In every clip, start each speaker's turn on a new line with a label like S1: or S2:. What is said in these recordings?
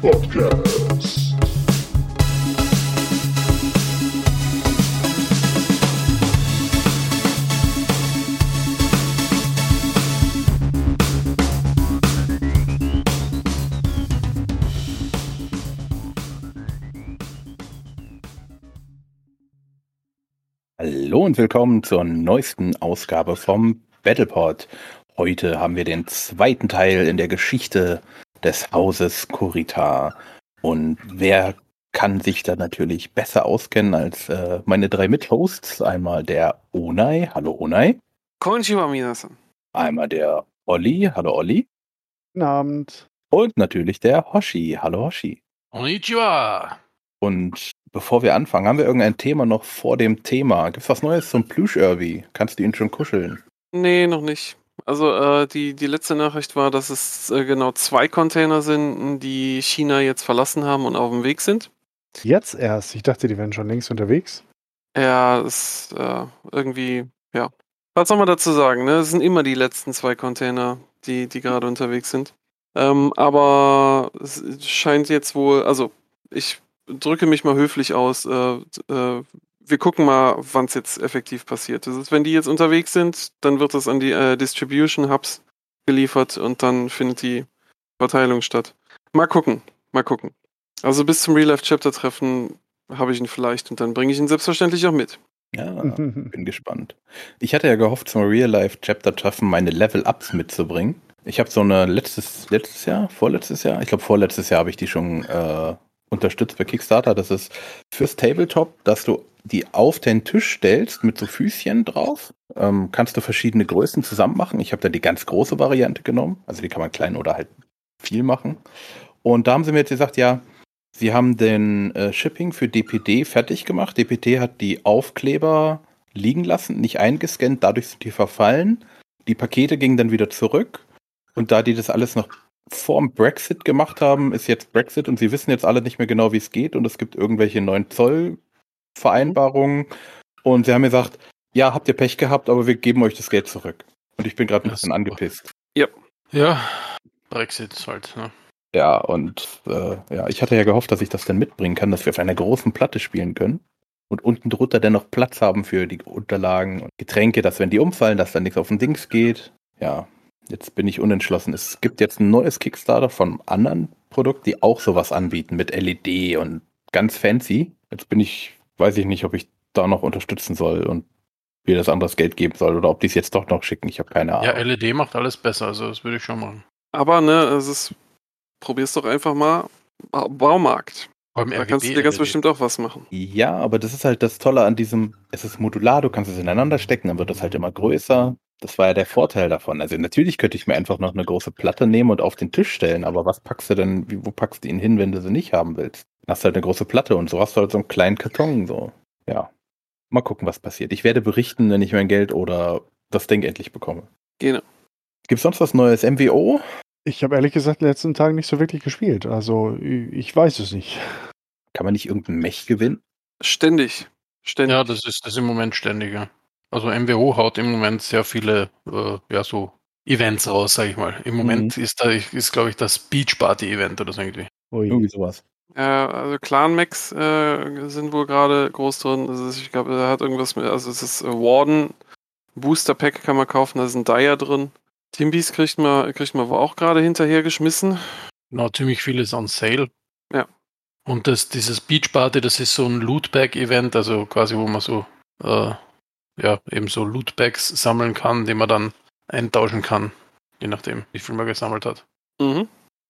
S1: Podcast.
S2: Hallo und willkommen zur neuesten Ausgabe vom Battlepod. Heute haben wir den zweiten Teil in der Geschichte des Hauses Kurita. Und wer kann sich da natürlich besser auskennen als äh, meine drei Mithosts? Einmal der Onai. Hallo Onai.
S3: Konnichiwa, minasan.
S2: Einmal der Olli. Hallo Olli.
S4: Guten Abend.
S2: Und natürlich der Hoshi. Hallo Hoshi.
S5: Konnichiwa.
S2: Und bevor wir anfangen, haben wir irgendein Thema noch vor dem Thema? Gibt's was Neues zum Plüsch-Irby? Kannst du ihn schon kuscheln?
S3: Nee, noch nicht. Also äh, die, die letzte Nachricht war, dass es äh, genau zwei Container sind, die China jetzt verlassen haben und auf dem Weg sind.
S4: Jetzt erst. Ich dachte, die wären schon längst unterwegs.
S3: Ja, ist äh, irgendwie, ja. Was soll man dazu sagen, ne? Es sind immer die letzten zwei Container, die, die gerade unterwegs sind. Ähm, aber es scheint jetzt wohl, also ich drücke mich mal höflich aus. Äh, äh, wir gucken mal, wann es jetzt effektiv passiert. Das ist, wenn die jetzt unterwegs sind, dann wird das an die äh, Distribution Hubs geliefert und dann findet die Verteilung statt. Mal gucken, mal gucken. Also bis zum Real Life Chapter Treffen habe ich ihn vielleicht und dann bringe ich ihn selbstverständlich auch mit.
S2: Ja, bin gespannt. Ich hatte ja gehofft, zum Real Life Chapter Treffen meine Level Ups mitzubringen. Ich habe so eine letztes, letztes Jahr, vorletztes Jahr, ich glaube vorletztes Jahr habe ich die schon äh, unterstützt bei Kickstarter. Das ist fürs Tabletop, dass du die auf den Tisch stellst mit so Füßchen drauf. Ähm, kannst du verschiedene Größen zusammen machen. Ich habe da die ganz große Variante genommen. Also die kann man klein oder halt viel machen. Und da haben sie mir jetzt gesagt, ja, sie haben den äh, Shipping für DPD fertig gemacht. DPD hat die Aufkleber liegen lassen, nicht eingescannt, dadurch sind die verfallen. Die Pakete gingen dann wieder zurück. Und da die das alles noch vorm Brexit gemacht haben, ist jetzt Brexit und sie wissen jetzt alle nicht mehr genau, wie es geht und es gibt irgendwelche neuen Zollvereinbarungen und sie haben gesagt, ja, habt ihr Pech gehabt, aber wir geben euch das Geld zurück. Und ich bin gerade ein
S5: Ja,
S2: bisschen angepisst.
S5: Ja, Brexit ist halt. Ne?
S2: Ja, und äh, ja, ich hatte ja gehofft, dass ich das dann mitbringen kann, dass wir auf einer großen Platte spielen können. Und unten drunter dann noch Platz haben für die Unterlagen und Getränke, dass wenn die umfallen, dass dann nichts auf den Dings geht. Ja, jetzt bin ich unentschlossen. Es gibt jetzt ein neues Kickstarter von anderen Produkt, die auch sowas anbieten mit LED und ganz fancy. Jetzt bin ich, weiß ich nicht, ob ich da noch unterstützen soll und mir das anderes Geld geben soll oder ob die es jetzt doch noch schicken. Ich habe keine Ahnung.
S5: Ja, LED macht alles besser, also das würde ich schon machen.
S3: Aber ne, es ist, probier's doch einfach mal. Ba- Baumarkt. Da kannst du dir ganz bestimmt auch was machen.
S2: Ja, aber das ist halt das Tolle an diesem, es ist modular, du kannst es ineinander stecken, dann wird es halt immer größer. Das war ja der Vorteil davon. Also natürlich könnte ich mir einfach noch eine große Platte nehmen und auf den Tisch stellen, aber was packst du denn, wo packst du ihn hin, wenn du sie nicht haben willst? Hast halt eine große Platte und so hast du halt so einen kleinen Karton, so. Ja. Mal gucken, was passiert. Ich werde berichten, wenn ich mein Geld oder das Ding endlich bekomme.
S3: Genau.
S2: Gibt's sonst was Neues? MWO?
S4: Ich habe ehrlich gesagt in den letzten Tagen nicht so wirklich gespielt. Also ich weiß es nicht.
S2: Kann man nicht irgendeinen Mech gewinnen?
S3: Ständig. Ständig.
S5: Ja, das ist das ist im Moment ständiger. Also MWO haut im Moment sehr viele, äh, ja, so Events raus, sag ich mal. Im Moment ist da, ist, glaube ich, das Beach Party Event oder so irgendwie.
S4: Ui.
S2: Irgendwie sowas.
S3: Äh, also Clan Max äh, sind wohl gerade groß drin. Also ich glaube, er hat irgendwas mit, also es ist äh, Warden Booster Pack kann man kaufen, da ist ein Dyer drin. Timbies kriegt man, kriegt man wohl auch gerade hinterher geschmissen.
S5: Genau, ziemlich vieles on sale.
S3: Ja.
S5: Und das, dieses Beach Party, das ist so ein Lootbag-Event, also quasi, wo man so, äh, ja, eben so Lootbags sammeln kann, die man dann eintauschen kann, je nachdem, wie viel man gesammelt hat.
S3: Mhm.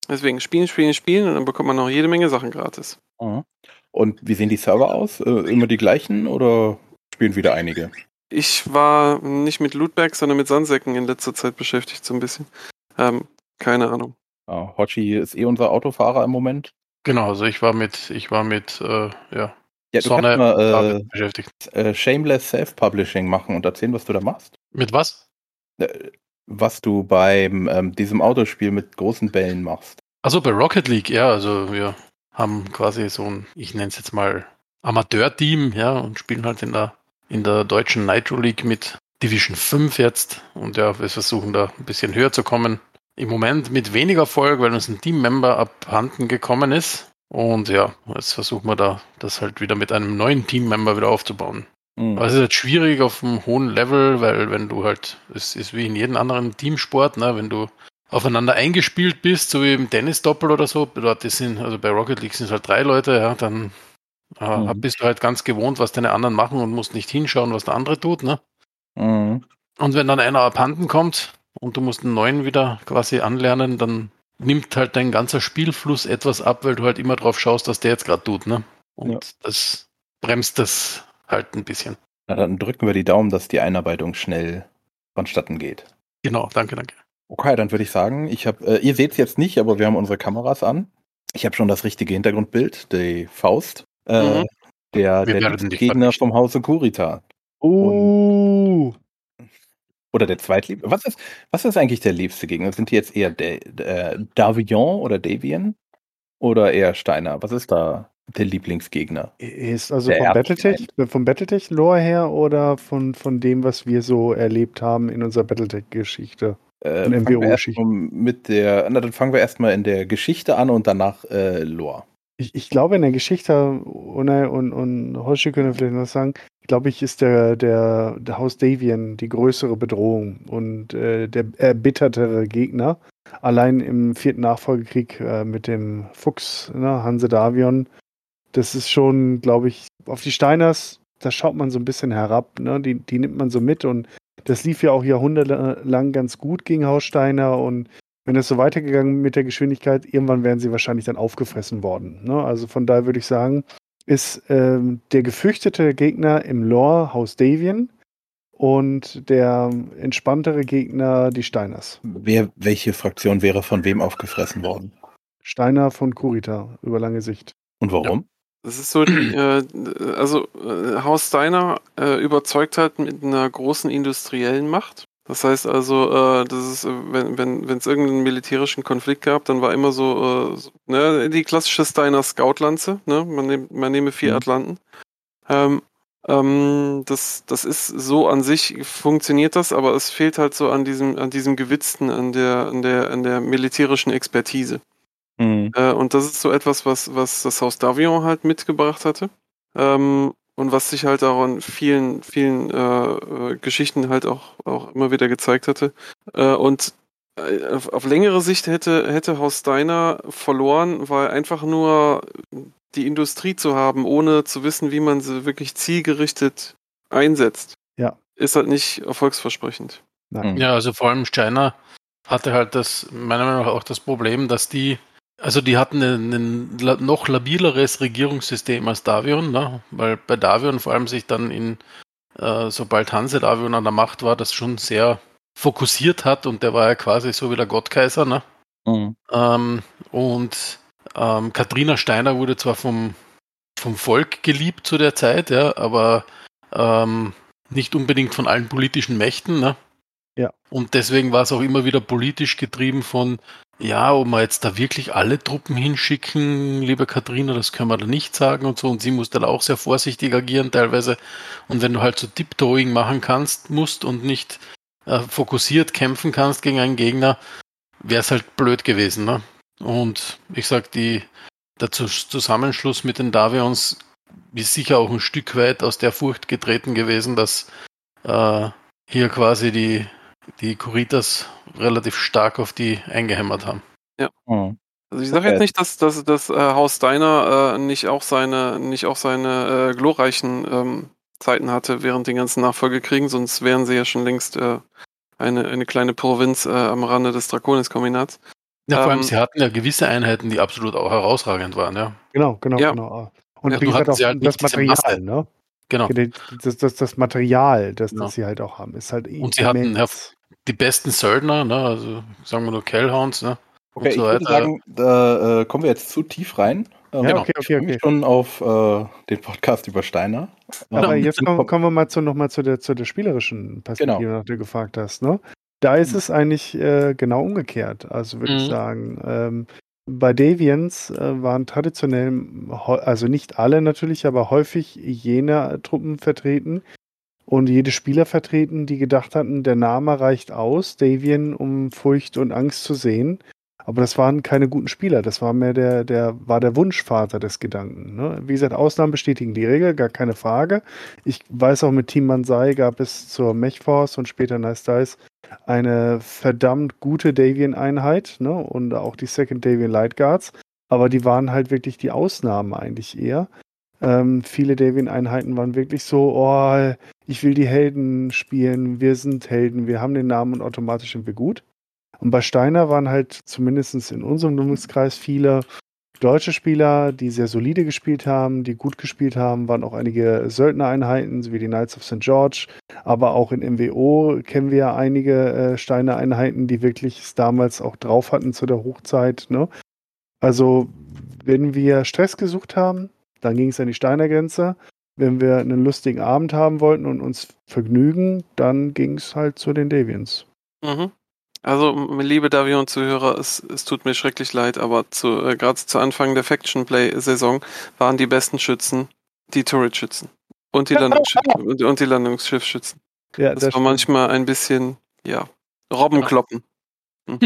S3: Deswegen spielen, spielen, spielen und dann bekommt man noch jede Menge Sachen gratis.
S2: Mhm. Und wie sehen die Server aus? Äh, immer die gleichen oder spielen wieder einige?
S3: Ich war nicht mit Lootbags, sondern mit Sandsäcken in letzter Zeit beschäftigt, so ein bisschen. Ähm, keine Ahnung.
S2: Ja, Hochi ist eh unser Autofahrer im Moment.
S5: Genau, also ich war mit, ich war mit, äh, ja,
S2: Ja, du
S5: Sonne
S2: kannst mal
S5: damit beschäftigt.
S2: äh, äh, Shameless Self-Publishing machen und erzählen, was du da machst.
S5: Mit was?
S2: Was du beim ähm, diesem Autospiel mit großen Bällen machst.
S5: Also bei Rocket League, ja, also wir haben quasi so ein, ich nenne es jetzt mal Amateur-Team, ja, und spielen halt in der, in der deutschen Nitro League mit Division 5 jetzt. Und ja, wir versuchen da ein bisschen höher zu kommen im Moment mit weniger Erfolg, weil uns ein Teammember abhanden gekommen ist. Und ja, jetzt versuchen wir da das halt wieder mit einem neuen Teammember wieder aufzubauen.
S2: Mhm.
S5: Aber es ist halt schwierig auf einem hohen Level, weil wenn du halt, es ist wie in jedem anderen Teamsport, ne, wenn du aufeinander eingespielt bist, so wie im Tennis-Doppel oder so, dort sind, also bei Rocket League sind es halt drei Leute, ja, dann äh,
S2: Mhm.
S5: bist du halt ganz gewohnt, was deine anderen machen und musst nicht hinschauen, was der andere tut, ne?
S2: Mhm.
S5: Und wenn dann einer abhanden kommt und du musst einen neuen wieder quasi anlernen, dann nimmt halt dein ganzer Spielfluss etwas ab, weil du halt immer drauf schaust, was der jetzt gerade tut, ne? Und
S2: Ja.
S5: das bremst das halt ein bisschen.
S2: Na, dann drücken wir die Daumen, dass die Einarbeitung schnell vonstatten geht.
S5: Genau, danke, danke.
S2: Okay, dann würde ich sagen, ich habe, äh, ihr seht es jetzt nicht, aber wir haben unsere Kameras an. Ich habe schon das richtige Hintergrundbild, die Faust. Äh,
S3: Mhm.
S2: Der, der Gegner vom Hause Kurita.
S4: Uh,
S2: Oder der zweitliebste. Was ist, was ist eigentlich der liebste Gegner? Sind die jetzt eher De, äh, Davion oder Davian? Oder eher Steiner? Was ist da der Lieblingsgegner?
S4: ist also vom Battletech, vom Battletech-Lore her oder von, von dem, was wir so erlebt haben in unserer Battletech-Geschichte?
S2: Äh,
S4: MWO-Geschichte.
S2: mit der, na, dann fangen wir erstmal in der Geschichte an und danach äh, Lore.
S4: Ich, ich glaube, in der Geschichte, Unai und, und Hoshi können vielleicht noch sagen, glaube ich, ist der, der, der Haus Davian die größere Bedrohung und äh, der erbittertere Gegner. Allein im vierten Nachfolgekrieg äh, mit dem Fuchs, ne, Hanse Davion, das ist schon, glaube ich, auf die Steiners, da schaut man so ein bisschen herab, ne? die, die nimmt man so mit und das lief ja auch jahrhundertelang ganz gut gegen Haus Steiner und wenn es so weitergegangen mit der Geschwindigkeit, irgendwann wären sie wahrscheinlich dann aufgefressen worden. Ne? Also von daher würde ich sagen, ist ähm, der gefürchtete Gegner im Lore Haus Davian und der entspanntere Gegner die Steiners.
S2: Wer, welche Fraktion wäre von wem aufgefressen worden?
S4: Steiner von Kurita über lange Sicht.
S2: Und warum?
S3: Das ist so, die, äh, also äh, Haus Steiner äh, überzeugt halt mit einer großen industriellen Macht. Das heißt also, äh, das ist, äh, wenn wenn wenn es irgendeinen militärischen Konflikt gab, dann war immer so, äh, so ne, die klassische Steiner Scoutlanze, ne, man, nehm, man nehme vier
S2: Mhm.
S3: Atlanten. Ähm, ähm, das, das ist so an sich funktioniert das, aber es fehlt halt so an diesem, an diesem Gewitzten, an der, an der, an der militärischen Expertise.
S2: Mhm.
S3: Äh, und das ist so etwas, was, was das Haus Davion halt mitgebracht hatte. Ähm, und was sich halt auch in vielen, vielen äh, äh, Geschichten halt auch, auch immer wieder gezeigt hatte. Äh, und äh, auf, auf längere Sicht hätte, hätte Haus Steiner verloren, weil einfach nur die Industrie zu haben, ohne zu wissen, wie man sie wirklich zielgerichtet einsetzt,
S4: Ja.
S3: ist halt nicht erfolgsversprechend.
S4: Nein.
S2: Mhm.
S5: Ja, also vor allem Steiner hatte halt das, meiner Meinung nach auch das Problem, dass die, also die hatten ein, ein noch labileres Regierungssystem als Davion, ne? weil bei Davion vor allem sich dann in, äh, sobald Hanse Davion an der Macht war, das schon sehr fokussiert hat und der war ja quasi so wie der Gottkaiser, ne?
S2: Mhm.
S5: Ähm, und ähm, Katrina Steiner wurde zwar vom, vom Volk geliebt zu der Zeit, ja, aber ähm, nicht unbedingt von allen politischen Mächten. Ne?
S4: Ja.
S5: Und deswegen war es auch immer wieder politisch getrieben von, ja, ob wir jetzt da wirklich alle Truppen hinschicken, liebe Katrina, das können wir da nicht sagen und so. Und sie musste da auch sehr vorsichtig agieren teilweise. Und wenn du halt so Tiptoeing machen kannst, musst und nicht äh, fokussiert kämpfen kannst gegen einen Gegner, wäre es halt blöd gewesen. Ne? Und ich sag, die, der Zus- Zusammenschluss mit den Davions ist sicher auch ein Stück weit aus der Furcht getreten gewesen, dass äh, hier quasi die, die Kuritas relativ stark auf die eingehämmert haben.
S2: Mhm.
S3: Also ich sage jetzt nicht, dass, dass das äh, Haus Steiner äh, nicht auch seine, nicht auch seine äh, glorreichen ähm, Zeiten hatte während den ganzen Nachfolgekriegen, sonst wären sie ja schon längst äh, eine, eine kleine Provinz äh, am Rande des Draconis-Kombinats.
S5: Ja, vor allem,
S3: Ähm,
S5: sie hatten ja gewisse Einheiten, die absolut auch herausragend waren, ja.
S4: Genau, genau,
S3: Ja.
S4: genau. Und
S3: Ja,
S4: wie gesagt
S5: hatten
S4: auch
S5: sie halt
S4: das Material,
S5: Masse.
S4: ne?
S5: Genau.
S4: Das, das, das Material, das,
S5: Genau.
S4: das sie halt auch haben, ist halt
S5: Und sie hatten. Die besten Söldner, ne, also sagen wir nur Kellhounds, ne?
S2: Okay,
S5: und so
S2: ich würde sagen, da äh, kommen wir jetzt zu tief rein. Ähm,
S4: Ja,
S5: Genau.
S4: okay,
S2: Ich
S4: okay,
S2: freue mich
S4: okay.
S2: schon auf äh, den Podcast über Steiner.
S4: Aber
S2: Ähm,
S4: jetzt kommen, kommen wir mal zu, noch mal zu der, zu der spielerischen Perspektive,
S2: Genau.
S4: nach der du gefragt hast. Ne? Da ist es eigentlich äh, genau umgekehrt. Also würde ich
S5: Mhm.
S4: sagen, ähm, bei Deviants äh, waren traditionell, also nicht alle natürlich, aber häufig jene Truppen vertreten und jede Spieler vertreten, die gedacht hatten, der Name reicht aus, Davian, um Furcht und Angst zu sehen. Aber das waren keine guten Spieler. Das war mehr der, der, war der Wunschvater des Gedanken. Ne? Wie gesagt, Ausnahmen bestätigen die Regel, gar keine Frage. Ich weiß auch, mit Team Mansai gab es zur Mechforce und später Nice Dice eine verdammt gute Davian-Einheit, ne? Und auch die Second Davian Light Guards. Aber die waren halt wirklich die Ausnahmen eigentlich eher. Ähm, viele Davian-Einheiten waren wirklich so, oh, ich will die Helden spielen, wir sind Helden, wir haben den Namen und automatisch sind wir gut. Und bei Steiner waren halt zumindest in unserem Dummungskreis viele deutsche Spieler, die sehr solide gespielt haben, die gut gespielt haben, waren auch einige Söldnereinheiten, wie die Knights of St. George, aber auch in MWO kennen wir ja einige äh, Steiner-Einheiten, die wirklich es damals auch drauf hatten zu der Hochzeit. Ne? Also, wenn wir Stress gesucht haben, dann ging es an die Steiner Grenze. Wenn wir einen lustigen Abend haben wollten und uns vergnügen, dann ging es halt zu den Deviants.
S3: Mhm. Also, liebe Davion-Zuhörer, es, es tut mir schrecklich leid, aber zu, äh, gerade zu Anfang der Faction Play-Saison waren die besten Schützen die Turret-Schützen und die, Landungsschiff und, und die Landungsschiffschützen.
S4: Ja,
S3: Das, war manchmal ein bisschen, ja, Robbenkloppen.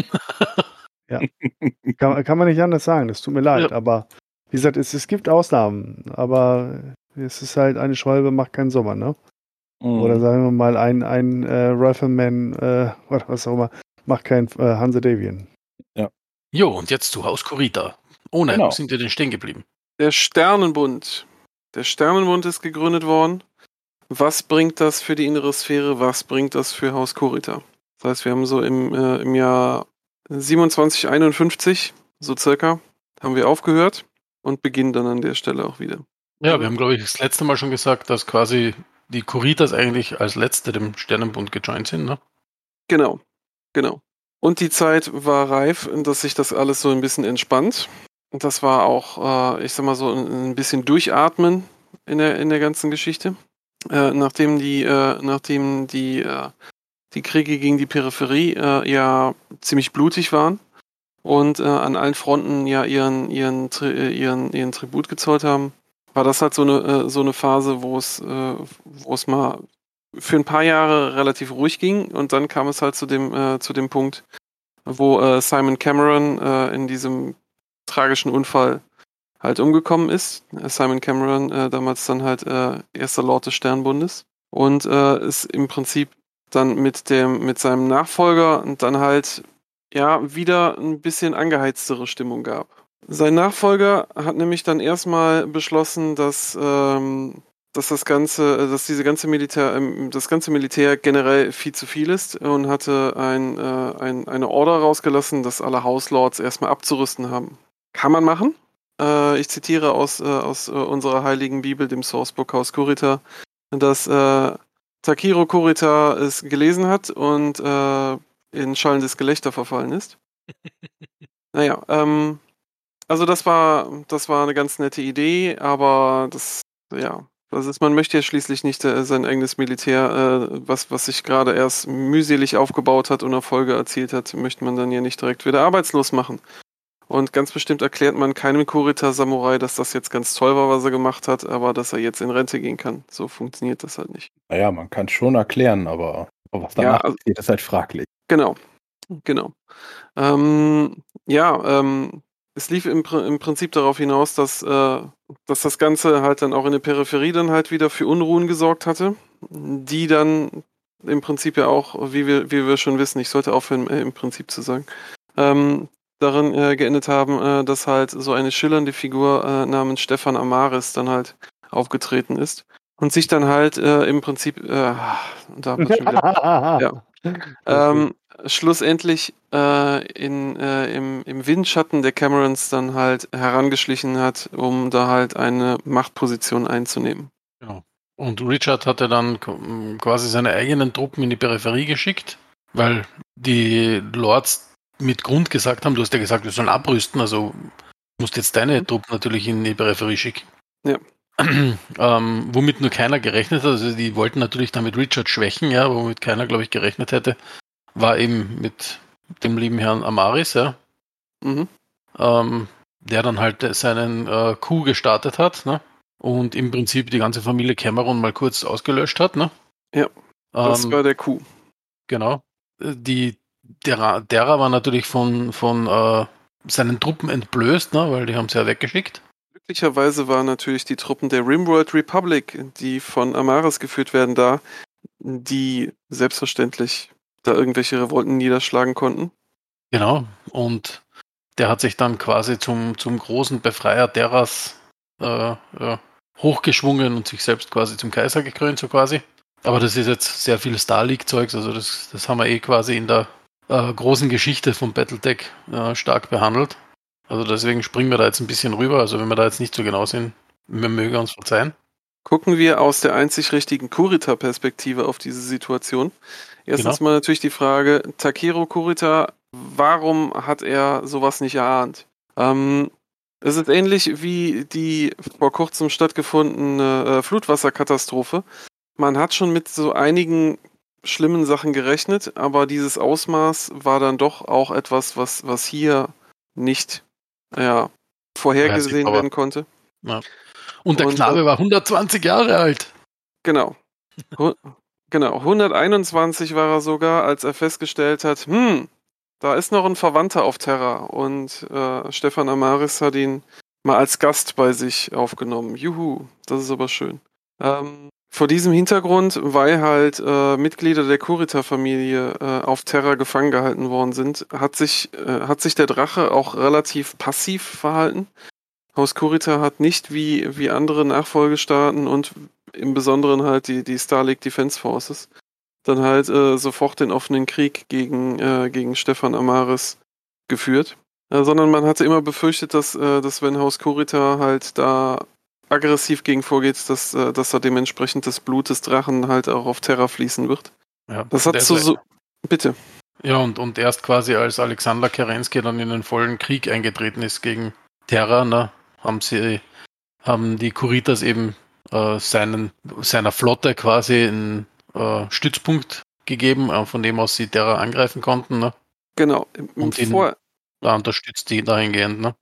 S4: kann, kann man nicht anders sagen. Das tut mir leid.
S5: Ja.
S4: Aber wie gesagt, es, es gibt Ausnahmen. Aber es ist halt eine Schwalbe macht keinen Sommer, ne?
S2: Mhm.
S4: Oder sagen wir mal, ein, ein äh, Rifleman äh, oder was auch immer macht kein äh, Hanse Davian.
S5: Jo, und jetzt zu Haus Kurita. Ohne,
S2: Genau.
S5: wo sind wir denn stehen geblieben?
S3: Der Sternenbund. Der Sternenbund ist gegründet worden. Was bringt das für die innere Sphäre? Was bringt das für Haus Kurita? Das heißt, wir haben so im, äh, im Jahr 2751, so circa, haben wir aufgehört und beginnen dann an der Stelle auch wieder.
S5: Ja, wir haben, glaube ich, das letzte Mal schon gesagt, dass quasi die Kuritas eigentlich als letzte dem Sternenbund gejoint sind, ne?
S3: Genau, genau. Und die Zeit war reif, dass sich das alles so ein bisschen entspannt. Und das war auch, äh, ich sag mal so, ein bisschen durchatmen in der, in der ganzen Geschichte. Äh, nachdem die, äh, nachdem die, äh, die Kriege gegen die Peripherie äh, ja ziemlich blutig waren und äh, an allen Fronten ja ihren, ihren, Tri- äh, ihren, ihren Tribut gezollt haben, war das halt so eine, äh, so eine Phase, wo es, äh, wo es mal für ein paar Jahre relativ ruhig ging und dann kam es halt zu dem, äh, zu dem Punkt, wo äh, Simon Cameron äh, in diesem tragischen Unfall halt umgekommen ist. Simon Cameron äh, damals dann halt äh, erster Lord des Sternbundes und äh, es im Prinzip dann mit dem mit seinem Nachfolger und dann halt ja wieder ein bisschen angeheiztere Stimmung gab. Sein Nachfolger hat nämlich dann erstmal beschlossen, dass ähm, dass das ganze, äh, dass diese ganze Militär, ähm, das ganze Militär generell viel zu viel ist und hatte ein, äh, ein, eine Order rausgelassen, dass alle Hauslords erstmal abzurüsten haben. Kann man machen. Äh, ich zitiere aus, äh, aus äh, unserer heiligen Bibel, dem Sourcebook Haus Kurita, dass äh, Takiro Kurita es gelesen hat und in schallendes Gelächter verfallen ist. naja, ähm, also das war, das war eine ganz nette Idee, aber das, ja, das ist, man möchte ja schließlich nicht äh, sein eigenes Militär, äh, was, was sich gerade erst mühselig aufgebaut hat und Erfolge erzielt hat, möchte man dann ja nicht direkt wieder arbeitslos machen. Und ganz bestimmt erklärt man keinem Kurita-Samurai, dass das jetzt ganz toll war, was er gemacht hat, aber dass er jetzt in Rente gehen kann. So funktioniert das halt nicht.
S2: Naja, man kann schon erklären, aber aber was danach
S3: Ja, also-
S2: passiert, ist halt fraglich.
S3: Genau, genau. Ähm, ja, ähm, es lief im, im Prinzip darauf hinaus, dass, äh, dass das Ganze halt dann auch in der Peripherie dann halt wieder für Unruhen gesorgt hatte, die dann im Prinzip ja auch, wie wir, wie wir schon wissen, ich sollte aufhören, äh, im Prinzip zu sagen, ähm, darin äh, geendet haben, äh, dass halt so eine schillernde Figur äh, namens Stefan Amaris dann halt aufgetreten ist und sich dann halt äh, im Prinzip, äh, da hat man schon wieder
S4: ja.
S3: Ähm, schlussendlich äh, in, äh, im, im Windschatten der Camerons dann halt herangeschlichen hat, um da halt eine Machtposition einzunehmen.
S5: Genau. Und Richard hatte dann k- quasi seine eigenen Truppen in die Peripherie geschickt, weil die Lords mit Grund gesagt haben, du hast ja gesagt, wir sollen abrüsten, also musst jetzt deine Truppen natürlich in die Peripherie schicken.
S3: Ja.
S5: ähm, womit nur keiner gerechnet hat, also die wollten natürlich damit Richard schwächen, ja, womit keiner, glaube ich, gerechnet hätte, war eben mit dem lieben Herrn Amaris, ja,
S3: Mhm.
S5: ähm, der dann halt seinen äh, Coup gestartet hat, ne? Und im Prinzip die ganze Familie Cameron mal kurz ausgelöscht hat, ne?
S3: Ja, Das
S5: Ähm,
S3: war der Coup.
S5: Genau. Äh, Die derer, derer war natürlich von, von äh, seinen Truppen entblößt, ne, weil die haben sie ja weggeschickt.
S3: Glücklicherweise waren natürlich die Truppen der Rimworld Republic, die von Amaris geführt werden, da, die selbstverständlich da irgendwelche Revolten niederschlagen konnten.
S5: Genau. Und der hat sich dann quasi zum, zum großen Befreier deras äh, ja, hochgeschwungen und sich selbst quasi zum Kaiser gekrönt, so quasi. Aber das ist jetzt sehr viel Star League-Zeugs, also das, das haben wir eh quasi in der äh, großen Geschichte vom Battletech äh, stark behandelt. Also deswegen springen wir da jetzt ein bisschen rüber. Also wenn wir da jetzt nicht so genau sind, wir mögen uns verzeihen.
S3: Gucken wir aus der einzig richtigen Kurita-Perspektive auf diese Situation. Erstens mal natürlich die Frage, Takiro Kurita, warum hat er sowas nicht erahnt? Ähm, es ist ähnlich wie die vor kurzem stattgefundene äh, Flutwasserkatastrophe. Man hat schon mit so einigen schlimmen Sachen gerechnet, aber dieses Ausmaß war dann doch auch etwas, was, was hier nicht ja, vorhergesehen werden konnte.
S5: Und der
S3: Und,
S5: Knabe war 120 Jahre alt.
S3: Genau. Genau. 121 war er sogar, als er festgestellt hat, hm, da ist noch ein Verwandter auf Terra. Und äh, Stefan Amaris hat ihn mal als Gast bei sich aufgenommen. Juhu, das ist aber schön. Ähm, vor diesem Hintergrund, weil halt äh, Mitglieder der Kurita-Familie äh, auf Terra gefangen gehalten worden sind, hat sich, äh, hat sich der Drache auch relativ passiv verhalten. Haus Kurita hat nicht wie, wie andere Nachfolgestaaten und im Besonderen halt die, die Star League Defense Forces dann halt äh, sofort den offenen Krieg gegen, äh, gegen Stefan Amaris geführt. Äh, sondern man hatte immer befürchtet, dass, äh, dass wenn Haus Kurita halt da aggressiv gegen vorgeht, dass, äh, dass da dementsprechend das Blut des Drachen halt auch auf Terra fließen wird.
S5: Ja,
S3: Das hat so, so. Bitte.
S5: Ja, und, und erst quasi als Alexander Kerensky dann in den vollen Krieg eingetreten ist gegen Terra, ne, haben sie, haben die Kuritas eben äh, seinen, seiner Flotte quasi einen äh, Stützpunkt gegeben, äh, von dem aus sie Terra angreifen konnten, ne?
S3: Genau. Im-
S5: Und den-
S3: Vor,
S5: Da unterstützt die dahingehend, ne?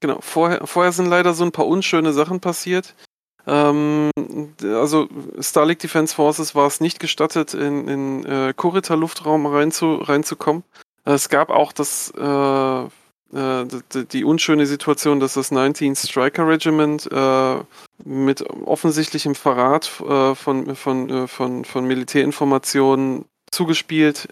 S3: Genau, vorher, vorher sind leider so ein paar unschöne Sachen passiert. Ähm, also Star League Defense Forces war es nicht gestattet, in, in äh, Kurita Luftraum reinzu, reinzukommen. Es gab auch das, äh, äh, die, die unschöne Situation, dass das 19 Striker Regiment äh, mit offensichtlichem Verrat äh, von, von, äh, von, von Militärinformationen zugespielt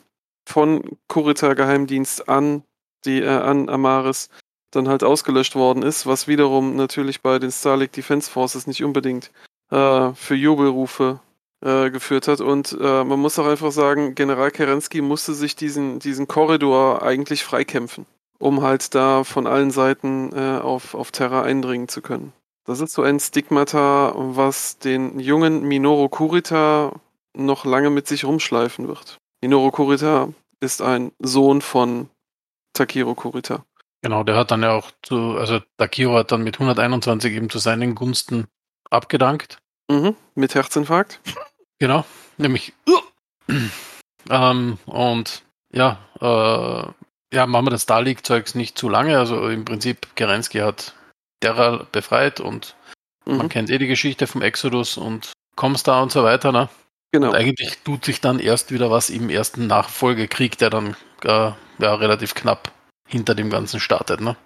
S3: von Kurita Geheimdienst an die äh, an Amaris dann halt ausgelöscht worden ist, was wiederum natürlich bei den Star League Defense Forces nicht unbedingt äh, für Jubelrufe äh, geführt hat. Und äh, man muss auch einfach sagen, General Kerensky musste sich diesen, diesen Korridor eigentlich freikämpfen, um halt da von allen Seiten äh, auf, auf Terra eindringen zu können. Das ist so ein Stigmata, was den jungen Minoru Kurita noch lange mit sich rumschleifen wird. Minoru Kurita ist ein Sohn von Takiro Kurita.
S5: Genau, der hat dann ja auch zu, also Takiro hat dann mit 121 eben zu seinen Gunsten abgedankt.
S3: Mhm, mit Herzinfarkt.
S5: Genau, nämlich. ähm, und ja, äh, ja, machen wir das League-Zeugs nicht zu lange. Also im Prinzip, Kerensky hat Terra befreit und man
S3: Mhm,
S5: kennt eh die Geschichte vom Exodus und Comstar und so weiter. Ne?
S3: genau.
S5: Und eigentlich tut sich dann erst wieder was im ersten Nachfolgekrieg, der dann äh, ja, relativ knapp hinter dem Ganzen startet. Ne?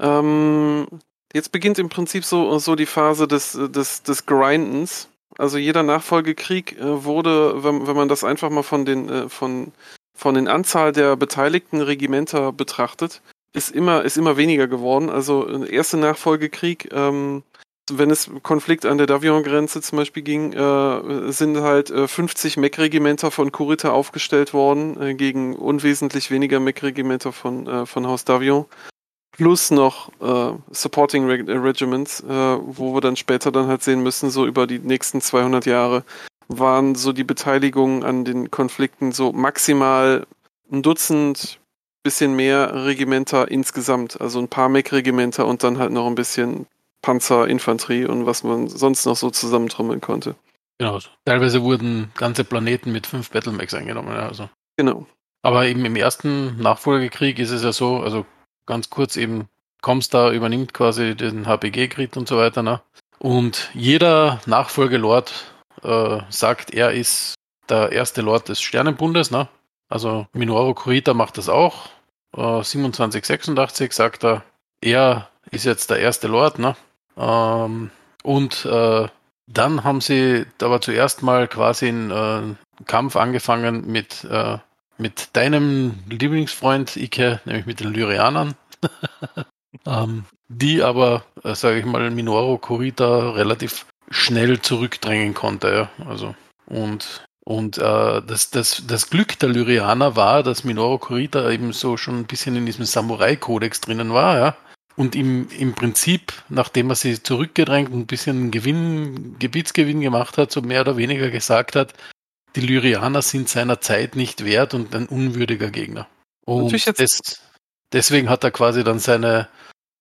S3: Ähm, jetzt beginnt im Prinzip so, so die Phase des, des, des Grindens. Also jeder Nachfolgekrieg äh, wurde, wenn, wenn man das einfach mal von den, äh, von, von den Anzahl der beteiligten Regimenter betrachtet, ist immer, ist immer weniger geworden. Also der erste Nachfolgekrieg, ähm, wenn es Konflikt an der Davion-Grenze zum Beispiel ging, äh, sind halt äh, 50 Mech-Regimenter von Kurita aufgestellt worden, äh, gegen unwesentlich weniger Mech-Regimenter von, äh, von Haus Davion. Plus noch äh, Supporting Reg Regiments, äh, wo wir dann später dann halt sehen müssen, so über die nächsten 200 Jahre waren so die Beteiligungen an den Konflikten so maximal ein Dutzend, bisschen mehr Regimenter insgesamt, also ein paar Mech-Regimenter und dann halt noch ein bisschen Panzer, Infanterie und was man sonst noch so zusammentrommeln konnte.
S5: Genau. Teilweise wurden ganze Planeten mit fünf Battlemechs eingenommen. Also.
S3: Genau.
S5: Aber eben im ersten Nachfolgekrieg ist es ja so, also ganz kurz eben, Comstar übernimmt quasi den HPG-Grid und so weiter. Ne? Und jeder Nachfolgelord äh, sagt, er ist der erste Lord des Sternenbundes. Ne? Also Minoru Kurita macht das auch. Äh, 2786 sagt er, er ist jetzt der erste Lord. Ne? Ähm, und äh, dann haben sie aber zuerst mal quasi einen äh, Kampf angefangen mit, äh, mit deinem Lieblingsfreund Ike, nämlich mit den Lyrianern. ähm, die aber, äh, sage ich mal, Minoru Kurita relativ schnell zurückdrängen konnte. Ja. Also, und und äh, das, das, das Glück der Lyrianer war, dass Minoru Kurita eben so schon ein bisschen in diesem Samurai-Kodex drinnen war, ja. Und im, im Prinzip, nachdem er sie zurückgedrängt und ein bisschen Gewinn, Gebietsgewinn gemacht hat, so mehr oder weniger gesagt hat, die Lyrianer sind seiner Zeit nicht wert und ein unwürdiger Gegner. Und des, deswegen hat er quasi dann seine,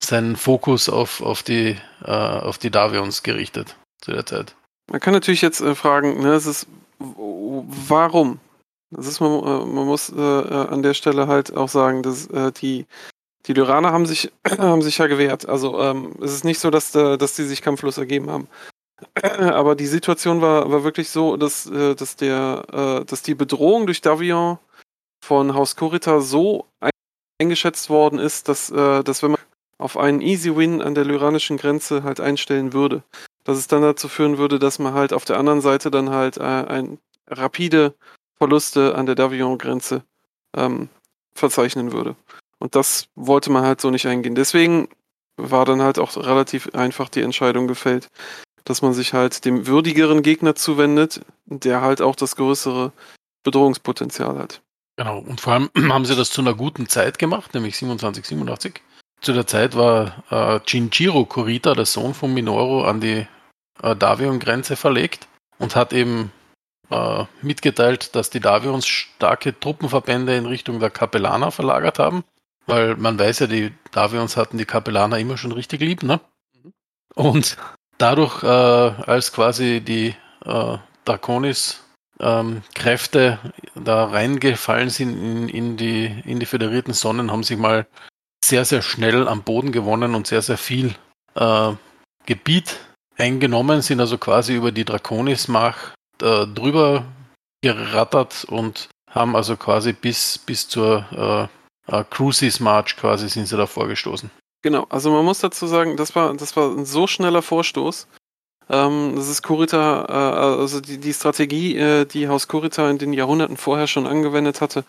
S5: seinen Fokus auf, auf, die, äh, auf die Davions gerichtet zu der Zeit.
S3: Man kann natürlich jetzt äh, fragen, ne, es ist warum? Das ist, man, äh, man muss äh, äh, an der Stelle halt auch sagen, dass äh, die, die Lyraner haben sich, haben sich ja gewehrt. Also ähm, es ist nicht so, dass, äh, dass die sich kampflos ergeben haben. Aber die Situation war, war wirklich so, dass, äh, dass, der, dass die Bedrohung durch Davion von Haus Kurita so eingeschätzt worden ist, dass, dass wenn man auf einen Easy Win an der lyranischen Grenze halt einstellen würde, dass es dann dazu führen würde, dass man halt auf der anderen Seite dann halt äh, ein rapide Verluste an der Davion-Grenze ähm, verzeichnen würde. Und das wollte man halt so nicht eingehen. Deswegen war dann halt auch relativ einfach die Entscheidung gefällt, dass man sich halt dem würdigeren Gegner zuwendet, der halt auch das größere Bedrohungspotenzial hat.
S5: Genau, und vor allem haben sie das zu einer guten Zeit gemacht, nämlich 27, 87. Zu der Zeit war äh, Jinjiro Kurita, der Sohn von Minoru, an die äh, Davion-Grenze verlegt und hat eben äh, mitgeteilt, dass die Davions starke Truppenverbände in Richtung der Kapellaner verlagert haben, weil man weiß ja, die Davions hatten die Kapellaner immer schon richtig lieb, ne? Und dadurch, äh, als quasi die äh, Draconis ähm, Kräfte da reingefallen sind in, in, die, in die föderierten Sonnen, haben sich mal sehr, sehr schnell am Boden gewonnen und sehr, sehr viel äh, Gebiet eingenommen, sind also quasi über die Draconis-Mach äh, drüber gerattert und haben also quasi bis, bis zur äh, Crucis March quasi sind sie da vorgestoßen.
S3: Genau, also man muss dazu sagen, das war, das war ein so schneller Vorstoß. Ähm, das ist Kurita, äh, also die, die Strategie, äh, die Haus Kurita in den Jahrhunderten vorher schon angewendet hatte,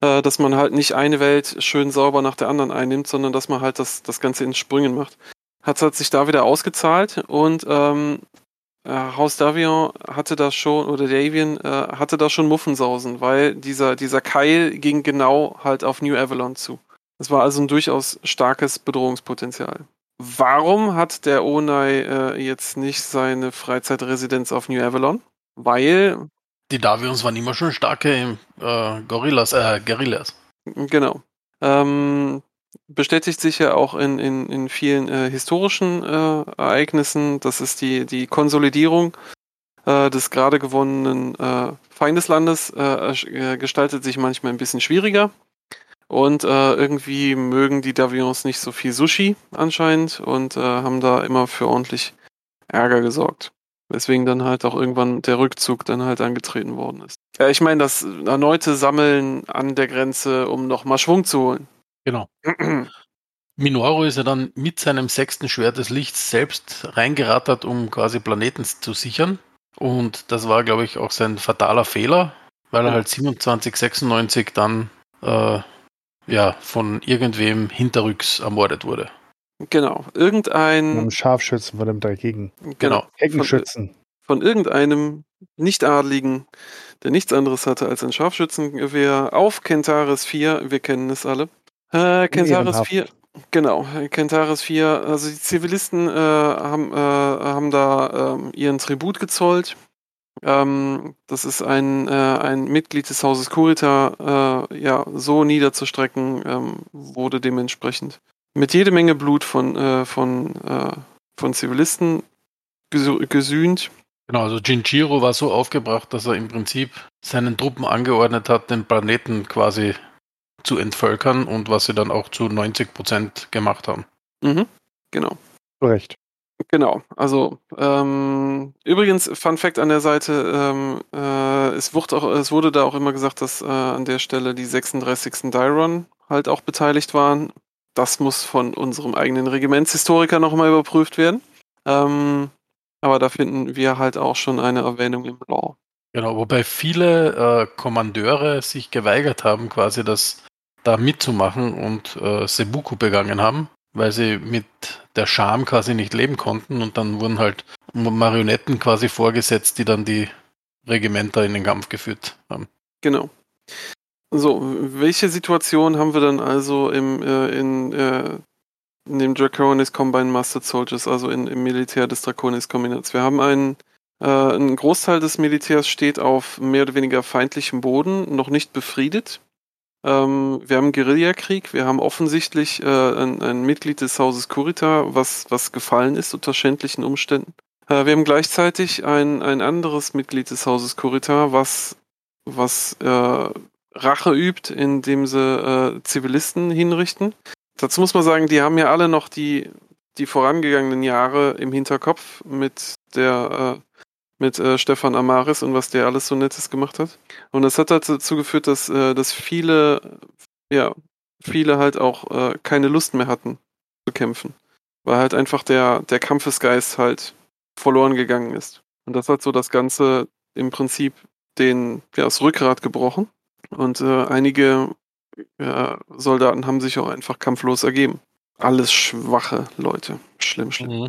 S3: äh, dass man halt nicht eine Welt schön sauber nach der anderen einnimmt, sondern dass man halt das, das Ganze in Sprüngen macht hat es sich da wieder ausgezahlt und ähm, äh, Haus Davion hatte da schon, oder Davian äh, hatte da schon Muffensausen, weil dieser, dieser Keil ging genau halt auf New Avalon zu. Das war also ein durchaus starkes Bedrohungspotenzial. Warum hat der Onai äh, jetzt nicht seine Freizeitresidenz auf New Avalon? Weil.
S5: Die Davions waren immer schon starke äh, Gorillas, äh, Guerillas.
S3: Genau. Ähm, bestätigt sich ja auch in, in, in vielen äh, historischen äh, Ereignissen. Das ist die, die Konsolidierung äh, des gerade gewonnenen äh, Feindeslandes, äh, äh, gestaltet sich manchmal ein bisschen schwieriger. Und irgendwie mögen die Davions nicht so viel Sushi anscheinend und haben da immer für ordentlich Ärger gesorgt. Weswegen dann halt auch irgendwann der Rückzug dann halt angetreten worden ist. Ja, ich meine, das erneute Sammeln an der Grenze, um nochmal Schwung zu holen.
S5: Genau. Minoru ist ja dann mit seinem sechsten Schwert des Lichts selbst reingerattert, um quasi Planeten zu sichern. Und das war, glaube ich, auch sein fataler Fehler, weil er halt 27, 96 dann äh, ja, von irgendwem hinterrücks ermordet wurde.
S3: Genau. Irgendein.
S4: Einem Scharfschützen von dem dagegen.
S3: Genau.
S4: Heckenschützen.
S3: Von, von irgendeinem Nicht-Adligen, der nichts anderes hatte als ein Scharfschützengewehr auf Kentaris 4. Wir kennen es alle. Äh, Kentaris 4. Genau, Kentaris 4. Also die Zivilisten äh, haben, äh, haben da äh, ihren Tribut gezollt. Ähm, das ist ein, äh, ein Mitglied des Hauses Kurita, äh, ja, so niederzustrecken, ähm, wurde dementsprechend mit jede Menge Blut von, äh, von, von Zivilisten gesühnt.
S5: Genau, also Jinjiro war so aufgebracht, dass er im Prinzip seinen Truppen angeordnet hat, den Planeten quasi zu entvölkern und was sie dann auch zu 90 Prozent gemacht haben.
S3: Mhm, genau.
S4: Recht.
S3: Genau, also ähm, übrigens, Fun Fact an der Seite, ähm, äh, es, wurde auch, es wurde da auch immer gesagt, dass äh, an der Stelle die 36. Dyron halt auch beteiligt waren. Das muss von unserem eigenen Regimentshistoriker nochmal überprüft werden. Ähm, aber da finden wir halt auch schon eine Erwähnung im Law.
S5: Genau, wobei viele äh, Kommandeure sich geweigert haben, quasi das da mitzumachen und äh, Sebuku begangen haben, weil sie mit der Scham quasi nicht leben konnten und dann wurden halt Marionetten quasi vorgesetzt, die dann die Regimenter in den Kampf geführt haben.
S3: Genau. So, welche Situation haben wir dann also im, äh, in, äh, in dem Draconis Combine Mastered Soldiers, also in, im Militär des Draconis Kombinats? Wir haben einen, äh, ein Großteil des Militärs steht auf mehr oder weniger feindlichem Boden, noch nicht befriedet. Ähm, wir haben Guerillakrieg, wir haben offensichtlich äh, ein, ein, Mitglied des Hauses Kurita, was, was gefallen ist unter schändlichen Umständen. Äh, wir haben gleichzeitig ein, ein anderes Mitglied des Hauses Kurita, was, was äh, Rache übt, indem sie äh, Zivilisten hinrichten. Dazu muss man sagen, die haben ja alle noch die, die vorangegangenen Jahre im Hinterkopf mit der äh, mit äh, Stefan Amaris und was der alles so Nettes gemacht hat. Und das hat dazu geführt, dass, äh, dass viele, ja, viele halt auch äh, keine Lust mehr hatten zu kämpfen. Weil halt einfach der, der Kampfesgeist halt verloren gegangen ist. Und das hat so das Ganze im Prinzip den, ja, das Rückgrat gebrochen. Und äh, einige ja, Soldaten haben sich auch einfach kampflos ergeben. Alles schwache Leute. Schlimm, schlimm.
S5: Mhm.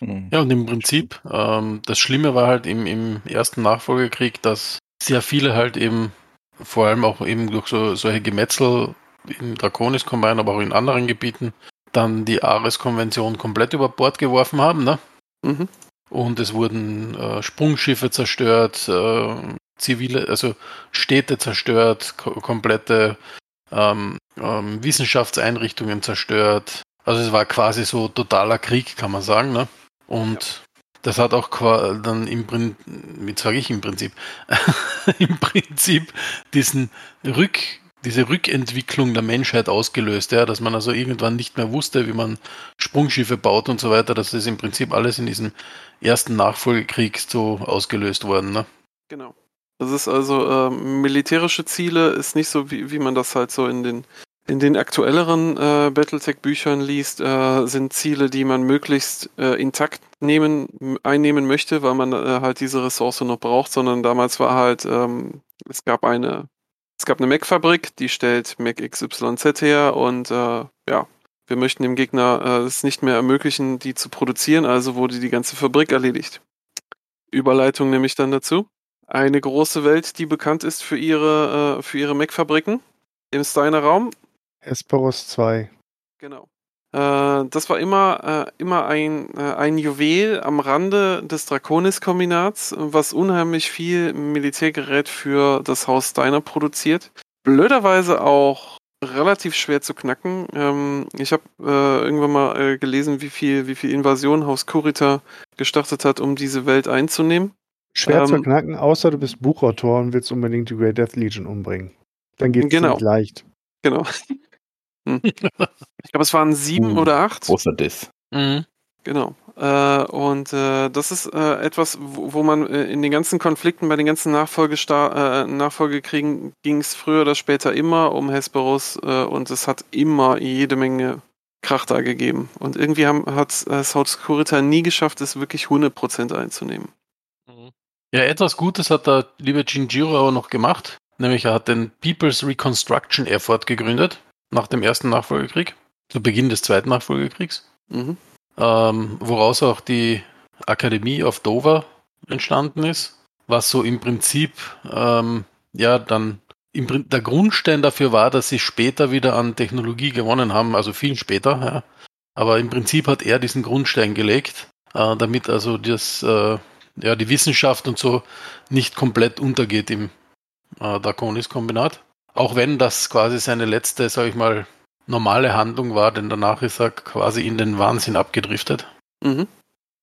S5: Mhm. Ja, und im Prinzip, ähm, das Schlimme war halt im, im ersten Nachfolgekrieg, dass sehr viele halt eben, vor allem auch eben durch so, solche Gemetzel im Draconis-Combine, aber auch in anderen Gebieten, dann die Ares-Konvention komplett über Bord geworfen haben. Ne? Mhm. Und es wurden äh, Sprungschiffe zerstört, äh, zivile, also Städte zerstört, ko komplette ähm, ähm, Wissenschaftseinrichtungen zerstört. Also es war quasi so totaler Krieg, kann man sagen. Ne? Und das hat auch dann im Prinzip, wie sage ich im Prinzip, im Prinzip diesen Rück, diese Rückentwicklung der Menschheit ausgelöst, ja, dass man also irgendwann nicht mehr wusste, wie man Sprungschiffe baut und so weiter. Das ist im Prinzip alles in diesem ersten Nachfolgekrieg so ausgelöst worden. Ne?
S3: Genau. Das ist also äh, militärische Ziele, ist nicht so, wie, wie man das halt so in den in den aktuelleren äh, Battletech-Büchern liest, äh, sind Ziele, die man möglichst äh, intakt nehmen, einnehmen möchte, weil man äh, halt diese Ressource noch braucht, sondern damals war halt, ähm, es gab eine, es gab eine Mac-Fabrik, die stellt Mac XYZ her und äh, ja, wir möchten dem Gegner äh, es nicht mehr ermöglichen, die zu produzieren, also wurde die ganze Fabrik erledigt. Überleitung nehme ich dann dazu. Eine große Welt, die bekannt ist für ihre, für ihre Mac-Fabriken im Steiner Raum
S4: Esperos 2.
S3: Genau. Äh, das war immer, äh, immer ein, äh, ein Juwel am Rande des Draconis-Kombinats, was unheimlich viel Militärgerät für das Haus Steiner produziert. Blöderweise auch relativ schwer zu knacken. Ähm, ich habe äh, irgendwann mal äh, gelesen, wie viel, wie viel Invasion Haus Kurita gestartet hat, um diese Welt einzunehmen.
S4: Schwer ähm, zu knacken, außer du bist Buchautor und willst unbedingt die Great Death Legion umbringen. Dann geht es
S3: genau.
S4: leicht.
S3: Genau. Hm. Ich glaube, es waren sieben uh, oder acht.
S2: Großer Diss.
S3: Mhm. Genau. Äh, und äh, das ist äh, etwas, wo, wo man äh, in den ganzen Konflikten, bei den ganzen Nachfolgestar äh, Nachfolgekriegen ging es früher oder später immer um Hesperus äh, und es hat immer jede Menge Krach da gegeben. Und irgendwie haben, hat äh, South Kurita nie geschafft, es wirklich 100% einzunehmen.
S5: Mhm. Ja, etwas Gutes hat der liebe Jinjiro auch noch gemacht. Nämlich er hat den People's Reconstruction Effort gegründet nach dem ersten Nachfolgekrieg, zu Beginn des zweiten Nachfolgekriegs, mhm. ähm, woraus auch die Akademie of Dover entstanden ist, was so im Prinzip ähm, ja dann im, der Grundstein dafür war, dass sie später wieder an Technologie gewonnen haben, also viel später. Ja. Aber im Prinzip hat er diesen Grundstein gelegt, äh, damit also das, äh, ja, die Wissenschaft und so nicht komplett untergeht im äh, Draconis-Kombinat. Auch wenn das quasi seine letzte, sag ich mal, normale Handlung war, denn danach ist er quasi in den Wahnsinn abgedriftet. Mhm.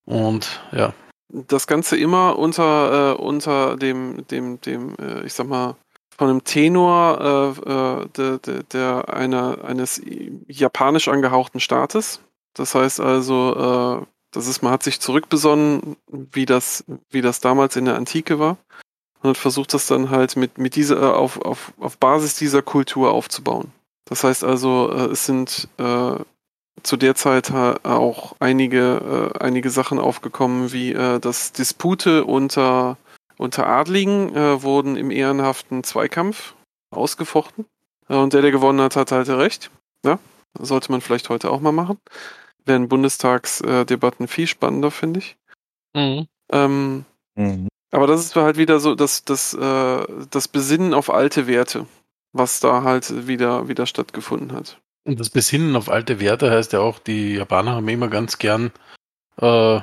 S5: Und ja.
S3: Das Ganze immer unter, äh, unter dem, dem, dem, äh, ich sag mal, von einem Tenor äh, äh der, der, der einer, eines japanisch angehauchten Staates. Das heißt also, äh, Das ist, man hat sich zurückbesonnen, wie das, wie das damals in der Antike war und hat versucht, das dann halt mit, mit dieser, äh, auf, auf, auf Basis dieser Kultur aufzubauen. Das heißt also, äh, es sind äh, zu der Zeit auch einige, äh, einige Sachen aufgekommen, wie äh, dass Dispute unter, unter Adligen äh, wurden im ehrenhaften Zweikampf ausgefochten. Äh, und der, der gewonnen hat, hat halt recht. Ja, sollte man vielleicht heute auch mal machen. Wären Bundestagsdebatten viel spannender, finde ich.
S5: Mhm.
S3: Ähm,
S2: Mhm.
S3: Aber das ist halt wieder so das, das, äh, das Besinnen auf alte Werte, was da halt wieder, wieder stattgefunden hat.
S5: Und das Besinnen auf alte Werte heißt ja auch, die Japaner haben immer ganz gern äh,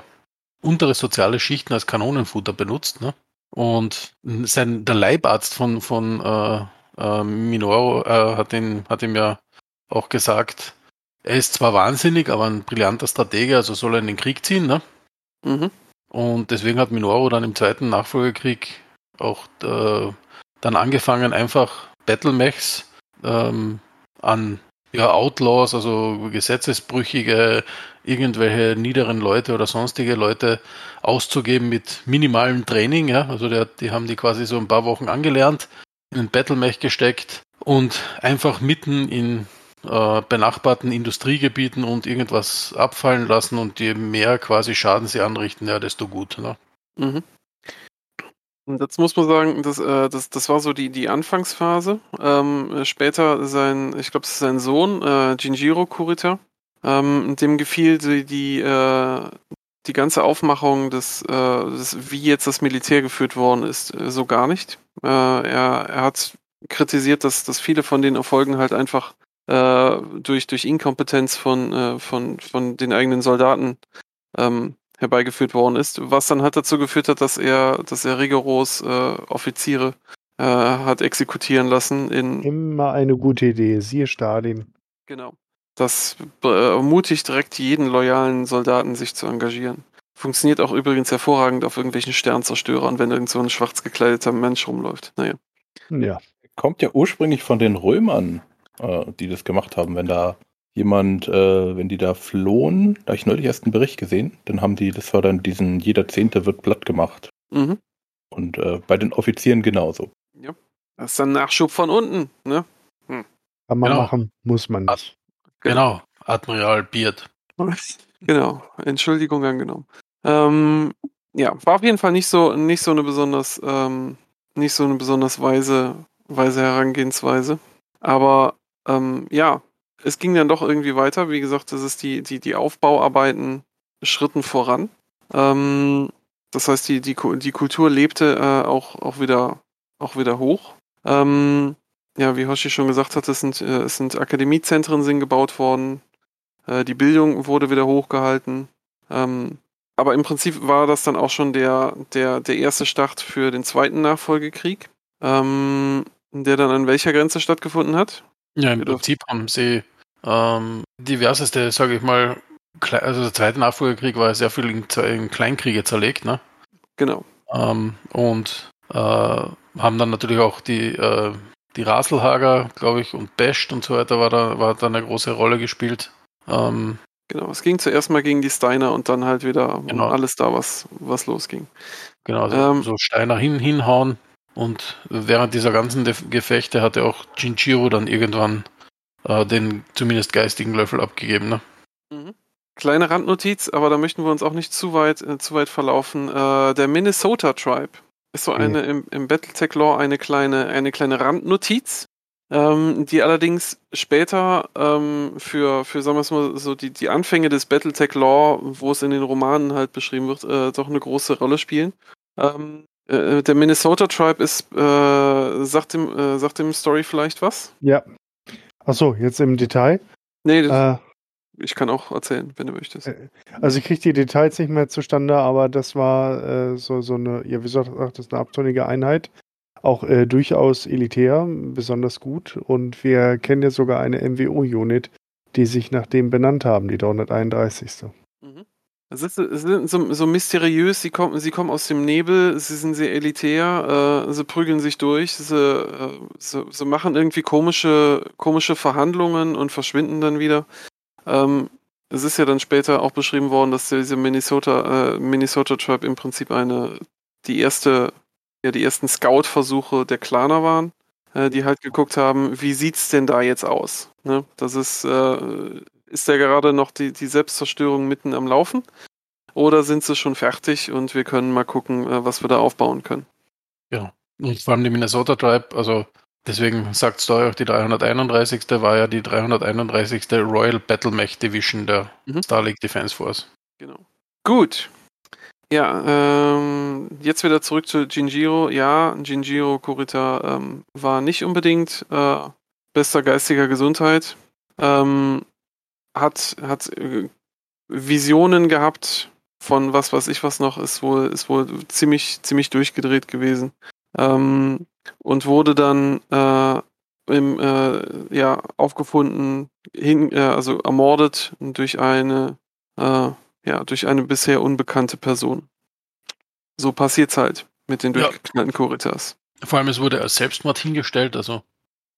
S5: untere soziale Schichten als Kanonenfutter benutzt. Ne? Und sein, der Leibarzt von, von äh, äh, Minoru äh, hat, ihn, hat ihm ja auch gesagt, er ist zwar wahnsinnig, aber ein brillanter Stratege, also soll er in den Krieg ziehen. Ne?
S3: Mhm.
S5: Und deswegen hat Minoru dann im zweiten Nachfolgekrieg auch äh, dann angefangen, einfach Battle-Mechs ähm, an ja, Outlaws, also Gesetzesbrüchige, irgendwelche niederen Leute oder sonstige Leute auszugeben mit minimalem Training. Ja? Also der, die haben die quasi so ein paar Wochen angelernt, in ein Battle-Mech gesteckt und einfach mitten in äh, benachbarten Industriegebieten und irgendwas abfallen lassen und je mehr quasi Schaden sie anrichten, ja, desto gut. Ne?
S3: Mhm. Und jetzt muss man sagen, das, äh, das, das war so die, die Anfangsphase. Ähm, später sein, ich glaube, es ist sein Sohn, äh, Jinjiro Kurita. Ähm, dem gefiel die, die, äh, die ganze Aufmachung des, äh, des, wie jetzt das Militär geführt worden ist, äh, so gar nicht. Er, er hat kritisiert, dass, dass viele von den Erfolgen halt einfach äh, durch, durch Inkompetenz von, äh, von, von den eigenen Soldaten ähm, herbeigeführt worden ist, was dann halt dazu geführt hat, dass er, dass er rigoros äh, Offiziere äh, hat exekutieren lassen in
S4: Immer eine gute Idee. Siehe Stalin.
S3: genau. Das ermutigt direkt jeden loyalen Soldaten, sich zu engagieren. Funktioniert auch übrigens hervorragend auf irgendwelchen Sternzerstörern, wenn irgend so ein schwarz gekleideter Mensch rumläuft. Naja.
S4: Ja.
S2: Kommt ja ursprünglich von den Römern, äh, die das gemacht haben, wenn da jemand, äh, wenn die da flohen, da habe ich neulich erst einen Bericht gesehen, dann haben die, das war dann diesen, jeder Zehnte wird platt gemacht.
S3: Mhm.
S2: Und äh, bei den Offizieren genauso.
S3: Das ist dann Nachschub von unten, ne?
S4: Kann man
S5: Genau.
S4: machen, muss man nicht.
S5: Genau, Admiral Beard.
S3: Genau, Entschuldigung angenommen. Ähm, ja, war auf jeden Fall nicht so, nicht so eine besonders, ähm, nicht so eine besonders weise, weise Herangehensweise. Aber ähm, ja, es ging dann doch irgendwie weiter. Wie gesagt, das ist die, die, die Aufbauarbeiten schritten voran. Ähm, das heißt, die, die, die Kultur lebte äh, auch, auch, wieder, auch wieder hoch. Ähm, ja, wie Hoshi schon gesagt hat, es sind, äh, es sind Akademiezentren sind gebaut worden. Äh, die Bildung wurde wieder hochgehalten. Ähm, aber im Prinzip war das dann auch schon der, der, der erste Start für den zweiten Nachfolgekrieg, ähm, der dann an welcher Grenze stattgefunden hat.
S5: Ja, im
S3: Bitte.
S5: Prinzip haben sie ähm, diverseste, sage ich mal, also der zweite Nachfolgekrieg war ja sehr viel in, in Kleinkriege zerlegt, ne?
S3: Genau.
S5: Ähm, und äh, haben dann natürlich auch die, äh, die Raselhager, glaube ich, und Best und so weiter war da, war da eine große Rolle gespielt. Ähm,
S3: Genau. Es ging zuerst mal gegen die Steiner und dann halt wieder
S5: Genau.
S3: alles da, was, was losging.
S5: genau, also
S3: Ähm.
S5: so Steiner hin, hinhauen. Und während dieser ganzen Gefechte hatte auch Jinjiro dann irgendwann äh, den zumindest geistigen Löffel abgegeben, ne?
S3: Kleine Randnotiz, aber da möchten wir uns auch nicht zu weit, äh, zu weit verlaufen. Äh, der Minnesota Tribe ist so eine im, im Battletech-Lore eine kleine, eine kleine Randnotiz, ähm, die allerdings später ähm, für, für, sagen wir es mal, so die, die Anfänge des Battletech-Lore, wo es in den Romanen halt beschrieben wird, äh, doch eine große Rolle spielen. Ähm, äh, der Minnesota Tribe ist, äh, sagt dem, äh, sagt dem Story vielleicht was?
S4: Ja. Achso, jetzt im Detail.
S3: Nee, das,
S4: Äh,
S3: ich kann auch erzählen, wenn du möchtest.
S4: Äh, also ich kriege die Details nicht mehr zustande, aber das war äh, so, so eine, ja, wie sagen, das ist eine abtrünnige Einheit. Auch äh, durchaus elitär, besonders gut. Und wir kennen ja sogar eine MWO-Unit, die sich nach dem benannt haben, die 331.
S3: Mhm. Es ist, es sind so, so mysteriös, sie kommen, sie kommen aus dem Nebel, sie sind sehr elitär, äh, sie prügeln sich durch, sie, äh, sie, sie machen irgendwie komische, komische Verhandlungen und verschwinden dann wieder. Ähm, es ist ja dann später auch beschrieben worden, dass diese Minnesota, äh, Minnesota Tribe im Prinzip eine, die erste, ja, die ersten Scout-Versuche der Klaner waren, äh, die halt geguckt haben, wie sieht's denn da jetzt aus? Ne? Das ist, äh, ist ja gerade noch die, die Selbstzerstörung mitten am Laufen? Oder sind sie schon fertig und wir können mal gucken, äh, was wir da aufbauen können?
S5: Ja. Und vor allem die Minnesota Tribe, also deswegen sagt es da auch, die 331. war ja die 331. Royal Battle Mech Division der
S3: Mhm.
S5: Star League Defense Force.
S3: Genau. Gut. Ja, ähm, jetzt wieder zurück zu Jinjiro. Ja, Jinjiro Kurita ähm, war nicht unbedingt äh, bester geistiger Gesundheit. Ähm, hat hat äh, Visionen gehabt von was weiß ich was noch, ist wohl, ist wohl ziemlich, ziemlich durchgedreht gewesen. Ähm, und wurde dann äh, im, äh, ja, aufgefunden, hin, äh, also ermordet durch eine äh, ja, durch eine bisher unbekannte Person. So passiert's halt mit den
S5: Ja.
S3: durchgeknallten Kuritas.
S5: Vor allem, es wurde als Selbstmord hingestellt, also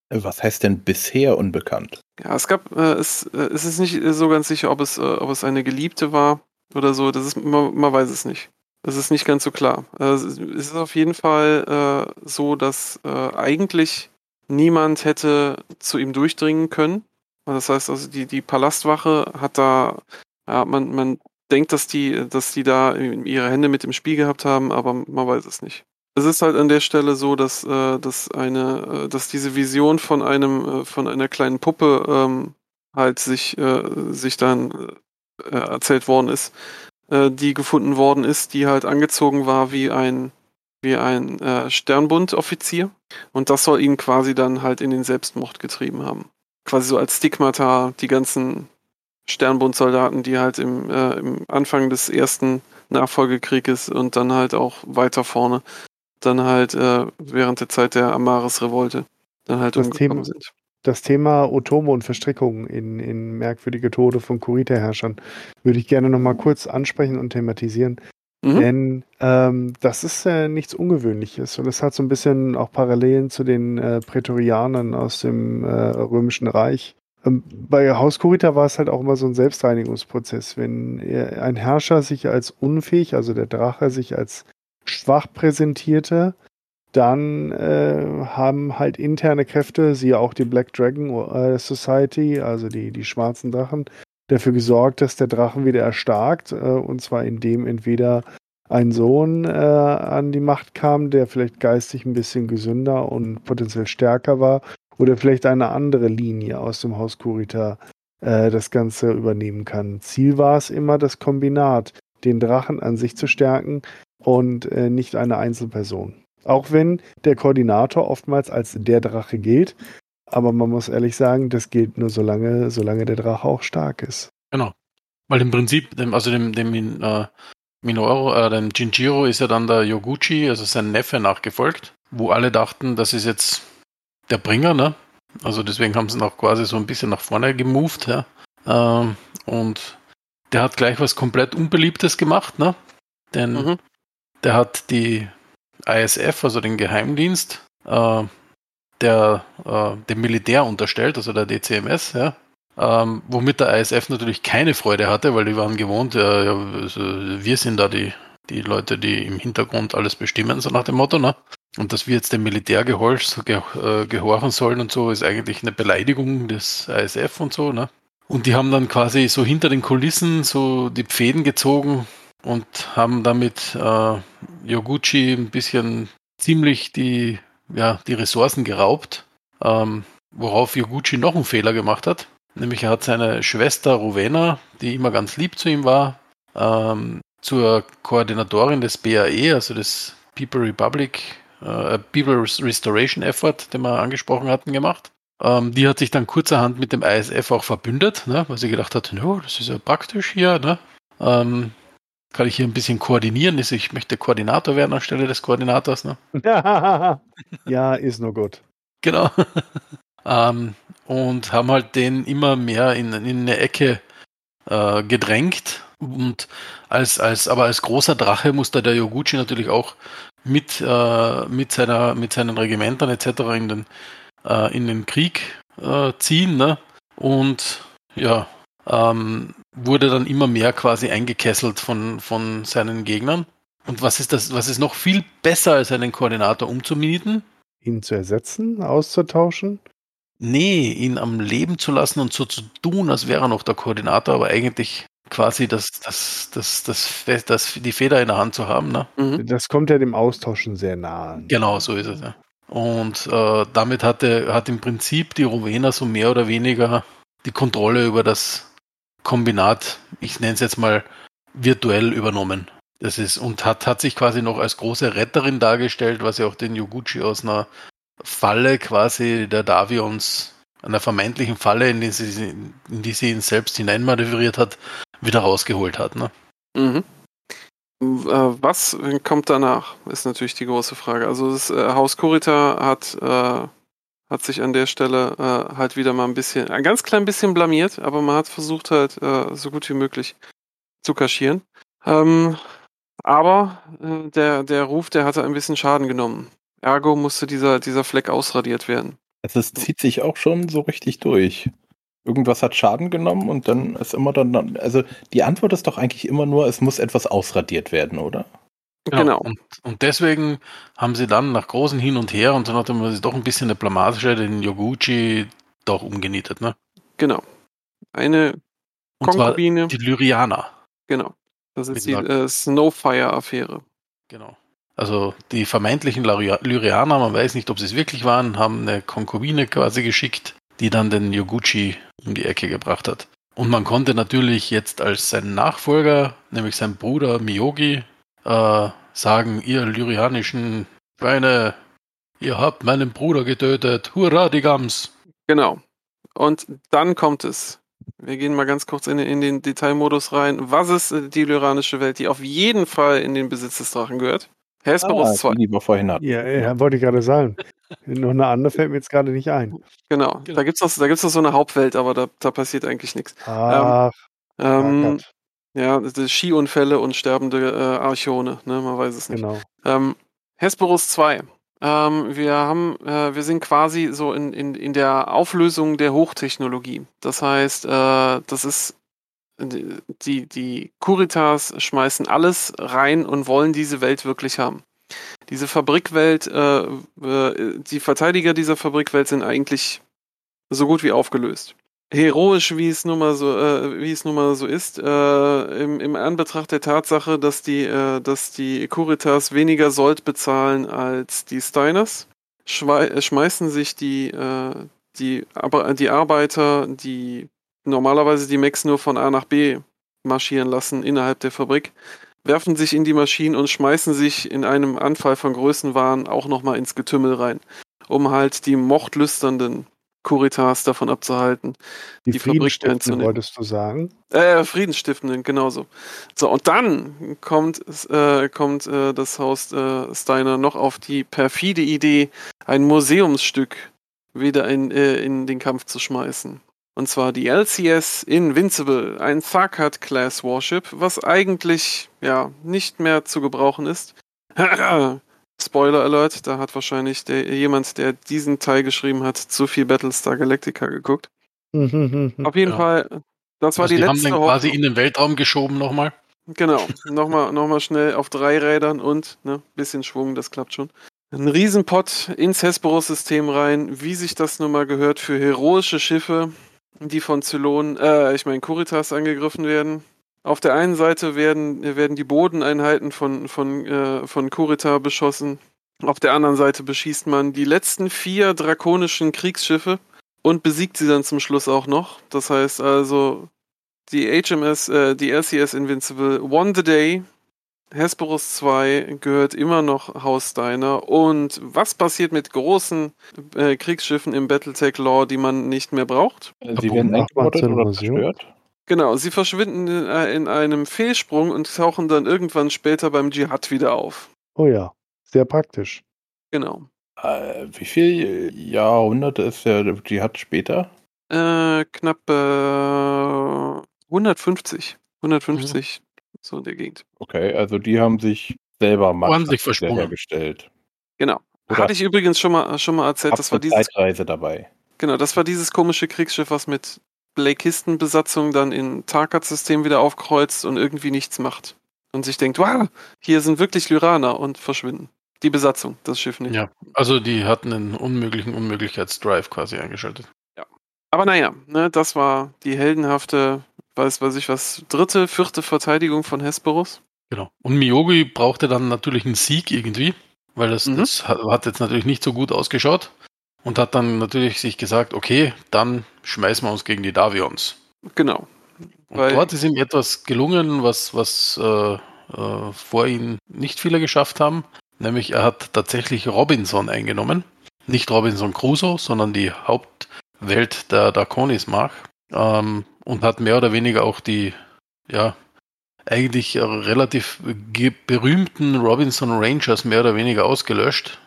S2: Was heißt denn bisher unbekannt?
S3: Ja, es gab, äh, es, äh, es ist nicht so ganz sicher, ob es, äh, ob es eine Geliebte war oder so. Das ist, man, man weiß es nicht. Das ist nicht ganz so klar. Äh, es ist- es ist auf jeden Fall äh, so, dass äh, eigentlich niemand hätte zu ihm durchdringen können. Das heißt also, die, die Palastwache hat da, ja, man, man denkt, dass die, dass die da ihre Hände mit im Spiel gehabt haben, aber man weiß es nicht. Es ist halt an der Stelle so, dass, äh, dass eine, äh, dass diese Vision von einem, äh, von einer kleinen Puppe ähm, halt sich, äh, sich dann äh, erzählt worden ist, äh, die gefunden worden ist, die halt angezogen war wie ein, wie ein äh, Sternbund-Offizier. Und das soll ihn quasi dann halt in den Selbstmord getrieben haben. Quasi so als Stigmata die ganzen Sternbund-Soldaten, die halt im, äh, im Anfang des ersten Nachfolgekrieges und dann halt auch weiter vorne, dann halt äh, während der Zeit der Amaris-Revolte dann halt
S4: Das
S3: umgekommen
S4: Thema-
S3: sind.
S4: Das Thema Otome und Verstrickungen in, in merkwürdige Tode von Kurita-Herrschern würde ich gerne nochmal kurz ansprechen und thematisieren.
S3: Mhm.
S4: Denn ähm, das ist äh, nichts Ungewöhnliches und es hat so ein bisschen auch Parallelen zu den äh, Prätorianern aus dem äh, Römischen Reich. Ähm, bei Haus Kurita war es halt auch immer so ein Selbstreinigungsprozess. Wenn äh, ein Herrscher sich als unfähig, also der Drache sich als schwach präsentierte, dann äh, haben halt interne Kräfte, siehe auch die Black Dragon äh, Society, also die, die schwarzen Drachen, dafür gesorgt, dass der Drachen wieder erstarkt. Äh, und zwar indem entweder ein Sohn äh, an die Macht kam, der vielleicht geistig ein bisschen gesünder und potenziell stärker war, oder vielleicht eine andere Linie aus dem Haus Kurita äh, das Ganze übernehmen kann. Ziel war es immer, das Kombinat, den Drachen an sich zu stärken und äh, nicht eine Einzelperson. Auch wenn der Koordinator oftmals als der Drache gilt, aber man muss ehrlich sagen, das gilt nur solange, solange der Drache auch stark ist.
S5: Genau. Weil im Prinzip, dem, also dem, dem Min- äh, Minoru, äh, dem Jinjiro ist ja dann der Yoguchi, also sein Neffe, nachgefolgt, wo alle dachten, das ist jetzt der Bringer, ne? Also deswegen haben sie ihn auch quasi so ein bisschen nach vorne gemoved, ja. Ähm, und der hat gleich was komplett Unbeliebtes gemacht, ne? Denn
S3: Mhm.
S5: Der hat die ISF, also den Geheimdienst, äh, der äh, dem Militär unterstellt, also der DCMS, ja, ähm, womit der ISF natürlich keine Freude hatte, weil die waren gewohnt, äh, ja, also wir sind da die, die Leute, die im Hintergrund alles bestimmen, so nach dem Motto, ne? Und dass wir jetzt dem Militär gehorch, ge, äh, gehorchen sollen und so, ist eigentlich eine Beleidigung des ISF und so, ne? Und die haben dann quasi so hinter den Kulissen so die Pfäden gezogen und haben damit äh, Yoguchi ein bisschen ziemlich die, ja, die Ressourcen geraubt, ähm, worauf Yoguchi noch einen Fehler gemacht hat. Nämlich er hat seine Schwester Rowena, die immer ganz lieb zu ihm war, ähm, zur Koordinatorin des BAE, also des People Republic, äh, People Restoration Effort, den wir angesprochen hatten, gemacht. Ähm, die hat sich dann kurzerhand mit dem ISF auch verbündet, ne, weil sie gedacht hat, no, das ist ja praktisch hier, ne? Ähm, kann ich hier ein bisschen koordinieren. Ich möchte Koordinator werden anstelle des Koordinators. Ne?
S4: ja, ist nur gut.
S5: Genau. ähm, und haben halt den immer mehr in, in eine Ecke äh, gedrängt. Und als, als, aber als großer Drache musste der Yoguchi natürlich auch mit, äh, mit, seiner, mit seinen Regimentern etc. in den, äh, in den Krieg äh, ziehen. Ne? Und ja, ähm, wurde dann immer mehr quasi eingekesselt von, von seinen Gegnern. Und was ist das, was ist noch viel besser als einen Koordinator umzumieten?
S4: Ihn zu ersetzen, auszutauschen?
S5: Nee, ihn am Leben zu lassen und so zu tun, als wäre er noch der Koordinator, aber eigentlich quasi das, das, das, das, das, die Feder in der Hand zu haben. Ne?
S3: Mhm.
S4: Das kommt ja dem Austauschen sehr nahe.
S5: Genau, so ist es ja. Und äh, damit hatte, hat im Prinzip die Rowena so mehr oder weniger die Kontrolle über das Kombinat, ich nenne es jetzt mal virtuell übernommen. Das ist und hat, hat sich quasi noch als große Retterin dargestellt, was ja auch den Yoguchi aus einer Falle quasi der Davions, einer vermeintlichen Falle, in die sie, in die sie ihn selbst hineinmanövriert hat, wieder rausgeholt hat. Ne?
S3: Mhm. Äh, Was kommt danach, ist natürlich die große Frage. Also das äh, Haus Kurita hat, äh, hat sich an der Stelle äh, halt wieder mal ein bisschen, ein ganz klein bisschen blamiert, aber man hat versucht halt äh, so gut wie möglich zu kaschieren. Ähm, aber äh, der, der Ruf, der hatte ein bisschen Schaden genommen. Ergo musste dieser, dieser Fleck ausradiert werden.
S2: Also es zieht sich auch schon so richtig durch. Irgendwas hat Schaden genommen und dann ist immer dann, also die Antwort ist doch eigentlich immer nur, es muss etwas ausradiert werden, oder?
S3: Genau.
S5: Und, und deswegen haben sie dann nach großen Hin und Her und dann hat man sich doch ein bisschen eine Blamage den Yoguchi doch umgenietet. Ne?
S3: Genau. Eine
S5: Und
S3: Konkubine,
S5: die Lyrianer.
S3: genau. Das ist die äh, Snowfire-Affäre.
S5: Genau. Also die vermeintlichen Lyria- Lyrianer, man weiß nicht, ob sie es wirklich waren, haben eine Konkubine quasi geschickt, die dann den Yoguchi um die Ecke gebracht hat. Und man konnte natürlich jetzt als sein Nachfolger, nämlich sein Bruder Miyogi, äh, sagen, ihr lyrianischen Schweine, ihr habt meinen Bruder getötet, hurra die Gams.
S3: Genau. Und dann kommt es. Wir gehen mal ganz kurz in, in den Detailmodus rein. Was ist die lyranische Welt, die auf jeden Fall in den Besitz des Drachen gehört? Hesperus
S2: Ah,
S3: 2.
S2: die wir vorhin hatten.
S4: Ja, ja, wollte ich gerade sagen. Noch eine andere fällt mir jetzt gerade nicht ein.
S3: Genau.
S5: Genau.
S3: Da gibt es noch, da gibt's noch so eine Hauptwelt, aber da, da passiert eigentlich nichts.
S4: Ach,
S3: Ähm,
S4: Gott,
S3: ja, Skiunfälle und sterbende äh, Archone, ne? Man weiß es nicht.
S4: genau.
S3: Ähm, Hesperus 2. Ähm, wir haben, äh, wir sind quasi so in, in, in der Auflösung der Hochtechnologie. Das heißt, äh, das ist die, die Kuritas schmeißen alles rein und wollen diese Welt wirklich haben. Diese Fabrikwelt, äh, äh, die Verteidiger dieser Fabrikwelt sind eigentlich so gut wie aufgelöst. Heroisch, wie es nun mal so, äh, wie es nun mal so ist, äh, im, im Anbetracht der Tatsache, dass die, äh, dass die Kuritas weniger Sold bezahlen als die Steiners, äh, schmeißen sich die, äh, die, aber die Arbeiter, die normalerweise die Mechs nur von A nach B marschieren lassen innerhalb der Fabrik, werfen sich in die Maschinen und schmeißen sich in einem Anfall von Größenwahn auch nochmal ins Getümmel rein, um halt die mordlüsternden Kuritas davon abzuhalten.
S4: Die,
S3: die Fabrik einzunehmen.
S4: wolltest du sagen?
S3: Äh, Friedensstiftenden, genauso. So, und dann kommt, äh, kommt äh, das Haus äh, Steiner noch auf die perfide Idee, ein Museumsstück wieder in, äh, in den Kampf zu schmeißen. Und zwar die LCS Invincible, ein Tharkat-Class Warship, was eigentlich ja nicht mehr zu gebrauchen ist. Spoiler Alert, da hat wahrscheinlich der, jemand, der diesen Teil geschrieben hat, zu viel Battlestar Galactica geguckt. Auf jeden
S5: Ja.
S3: Fall, das war
S5: Also
S3: die
S5: die haben
S3: letzte
S5: den quasi
S3: Hoffnung.
S5: in den Weltraum geschoben nochmal.
S3: Genau, nochmal noch mal schnell auf drei Rädern und ne, bisschen Schwung, das klappt schon. Ein Riesenpott ins Hesperus-System rein, wie sich das nun mal gehört für heroische Schiffe, die von Zylonen, äh, ich meine Kuritas angegriffen werden. Auf der einen Seite werden, werden die Bodeneinheiten von, von, äh, von Kurita beschossen. Auf der anderen Seite beschießt man die letzten vier drakonischen Kriegsschiffe und besiegt sie dann zum Schluss auch noch. Das heißt also, die HMS, äh, die LCS Invincible won the day. Hesperus 2 gehört immer noch Haus Steiner. Und was passiert mit großen äh, Kriegsschiffen im Battletech-Lore, die man nicht mehr braucht?
S2: Sie werden
S4: zur
S2: oder zerstört?
S3: Genau, sie verschwinden in, äh, in einem Fehlsprung und tauchen dann irgendwann später beim Dschihad wieder auf.
S4: Oh ja, sehr praktisch.
S3: Genau.
S2: Äh, wie viele Jahrhunderte ist der Dschihad später?
S3: Äh, knapp äh, 150. 150, so in der Gegend.
S2: Okay, also die haben sich selber mal
S5: versprungen.
S2: hergestellt.
S3: Genau.
S2: Oder
S3: Hatte ich übrigens schon mal, schon mal erzählt, das war
S2: eine
S3: dieses
S2: Zeitreise dabei.
S3: Genau, das war dieses komische Kriegsschiff, was mit Blake-Kisten-Besatzung dann in Tarkat-System wieder aufkreuzt und irgendwie nichts macht. Und sich denkt, wow, hier sind wirklich Lyraner und verschwinden. Die Besatzung, das Schiff nicht.
S5: Ja, also die hatten einen unmöglichen Unmöglichkeitsdrive quasi eingeschaltet.
S3: Aber naja, ne, das war die heldenhafte, weiß weiß ich was, dritte, vierte Verteidigung von Hesperus.
S5: Genau. Und Miyogi brauchte dann natürlich einen Sieg irgendwie, weil das,
S3: Mhm.
S5: das hat jetzt natürlich nicht so gut ausgeschaut und hat dann natürlich sich gesagt, okay, dann schmeißen wir uns gegen die Davions.
S3: Genau.
S5: Und dort ist ihm etwas gelungen, was, was äh, äh, vor ihm nicht viele geschafft haben. Nämlich er hat tatsächlich Robinson eingenommen. Nicht Robinson Crusoe, sondern die Hauptwelt der Draconis Mark. Ähm, und hat mehr oder weniger auch die, ja, eigentlich relativ berühmten Robinson Rangers mehr oder weniger ausgelöscht,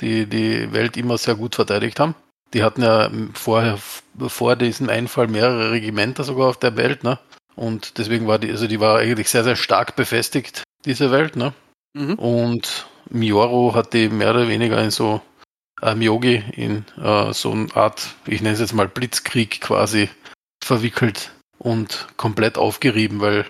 S5: die die Welt immer sehr gut verteidigt haben. Die hatten ja vorher, vor diesem Einfall mehrere Regimenter sogar auf der Welt, ne? Und deswegen war die, also die war eigentlich sehr, sehr stark befestigt, diese Welt, ne?
S3: Mhm.
S5: Und Mioro hat die mehr oder weniger in so, äh, Miyogi in äh, so eine Art, ich nenne es jetzt mal Blitzkrieg quasi verwickelt und komplett aufgerieben, weil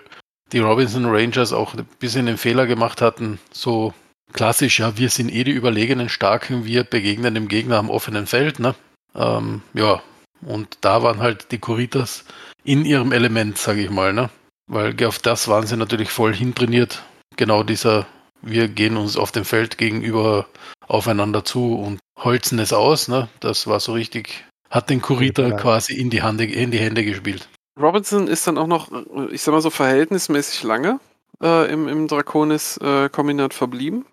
S5: die Robinson Rangers auch ein bisschen den Fehler gemacht hatten, so klassisch, ja, wir sind eh die überlegenen Starken, wir begegnen dem Gegner am offenen Feld, ne? Ähm, ja, und da waren halt die Kuritas in ihrem Element, sage ich mal, ne? Weil auf das waren sie natürlich voll hintrainiert. Genau dieser, wir gehen uns auf dem Feld gegenüber aufeinander zu und holzen es aus, ne? Das war so richtig, hat den Kurita
S4: Ja.
S5: quasi in die, Hande, in die Hände gespielt.
S3: Robinson ist dann auch noch, äh, ich sag mal so, verhältnismäßig lange äh, im, im Draconis-Kombinat verblieben.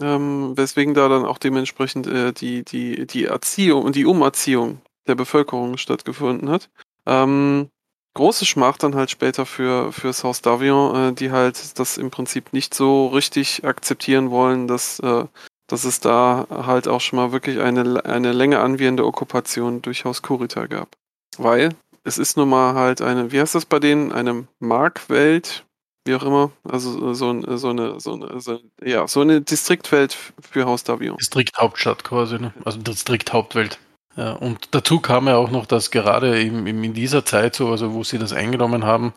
S3: Ähm, weswegen da dann auch dementsprechend äh, die, die, die Erziehung und die Umerziehung der Bevölkerung stattgefunden hat. Ähm, große Schmach dann halt später für fürs Haus Davion, äh, die halt das im Prinzip nicht so richtig akzeptieren wollen, dass, äh, dass es da halt auch schon mal wirklich eine, eine Länge anwährende Okkupation durch Haus Kurita gab. Weil es ist nun mal halt eine, wie heißt das bei denen, eine Markwelt, wie auch immer, also so, ein- so eine, so eine, so, ja, so eine Distriktwelt für Haus Davion.
S5: Distrikthauptstadt quasi, ne? also Distrikthauptwelt. Ja, und dazu kam ja auch noch, dass gerade eben, eben in dieser Zeit, so, also wo sie das eingenommen haben,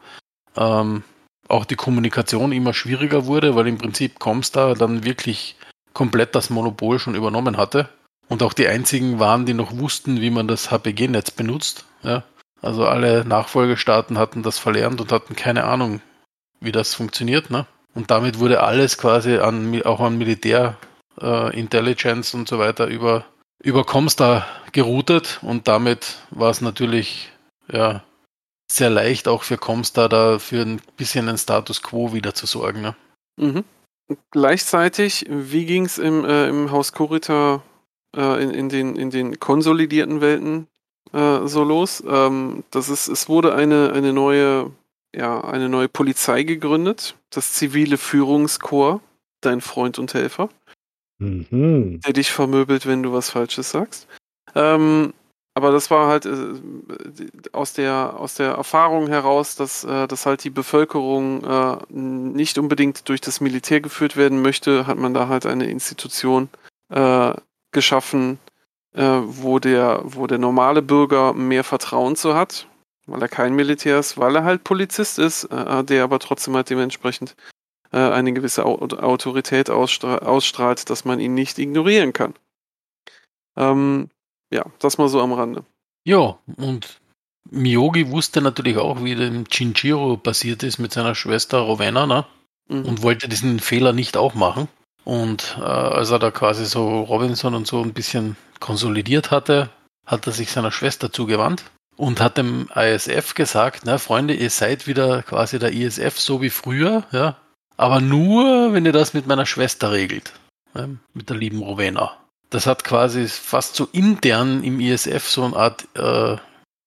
S5: ähm, auch die Kommunikation immer schwieriger wurde, weil im Prinzip Comstar dann wirklich komplett das Monopol schon übernommen hatte und auch die einzigen waren, die noch wussten, wie man das HPG-Netz benutzt. Ja? Also alle Nachfolgestaaten hatten das verlernt und hatten keine Ahnung, wie das funktioniert. Ne? Und damit wurde alles quasi an, auch an Militär, äh, und so weiter über, über Comstar geroutet und damit war es natürlich ja, sehr leicht auch für Comstar da für ein bisschen einen Status quo wieder zu sorgen. Ne?
S3: Mhm. Gleichzeitig, wie ging es im, äh, im Haus Kurita äh, in, in, den, in den konsolidierten Welten äh, so los? Ähm, das ist, es wurde eine, eine neue, ja, eine neue Polizei gegründet, das zivile Führungskorps, dein Freund und Helfer,
S4: Mhm.
S3: der dich vermöbelt, wenn du was Falsches sagst. Ähm, aber das war halt äh, aus, der, aus der Erfahrung heraus, dass, äh, dass halt die Bevölkerung äh, nicht unbedingt durch das Militär geführt werden möchte, hat man da halt eine Institution äh, geschaffen, äh, wo, der, wo der normale Bürger mehr Vertrauen zu hat, weil er kein Militär ist, weil er halt Polizist ist, äh, der aber trotzdem halt dementsprechend äh, eine gewisse Au Autorität ausstra ausstrahlt, dass man ihn nicht ignorieren kann. Ähm, ja, das mal so am Rande.
S5: Ja, und Miyogi wusste natürlich auch, wie dem Chinchiro passiert ist mit seiner Schwester Rowena, ne?
S3: Mhm.
S5: und wollte diesen Fehler nicht auch machen. Und äh, als er da quasi so Robinson und so ein bisschen konsolidiert hatte, hat er sich seiner Schwester zugewandt und hat dem ISF gesagt, na Freunde, ihr seid wieder quasi der ISF so wie früher, ja, aber nur, wenn ihr das mit meiner Schwester regelt, ja, mit der lieben Rowena. Das hat quasi fast so intern im ISF so eine Art äh,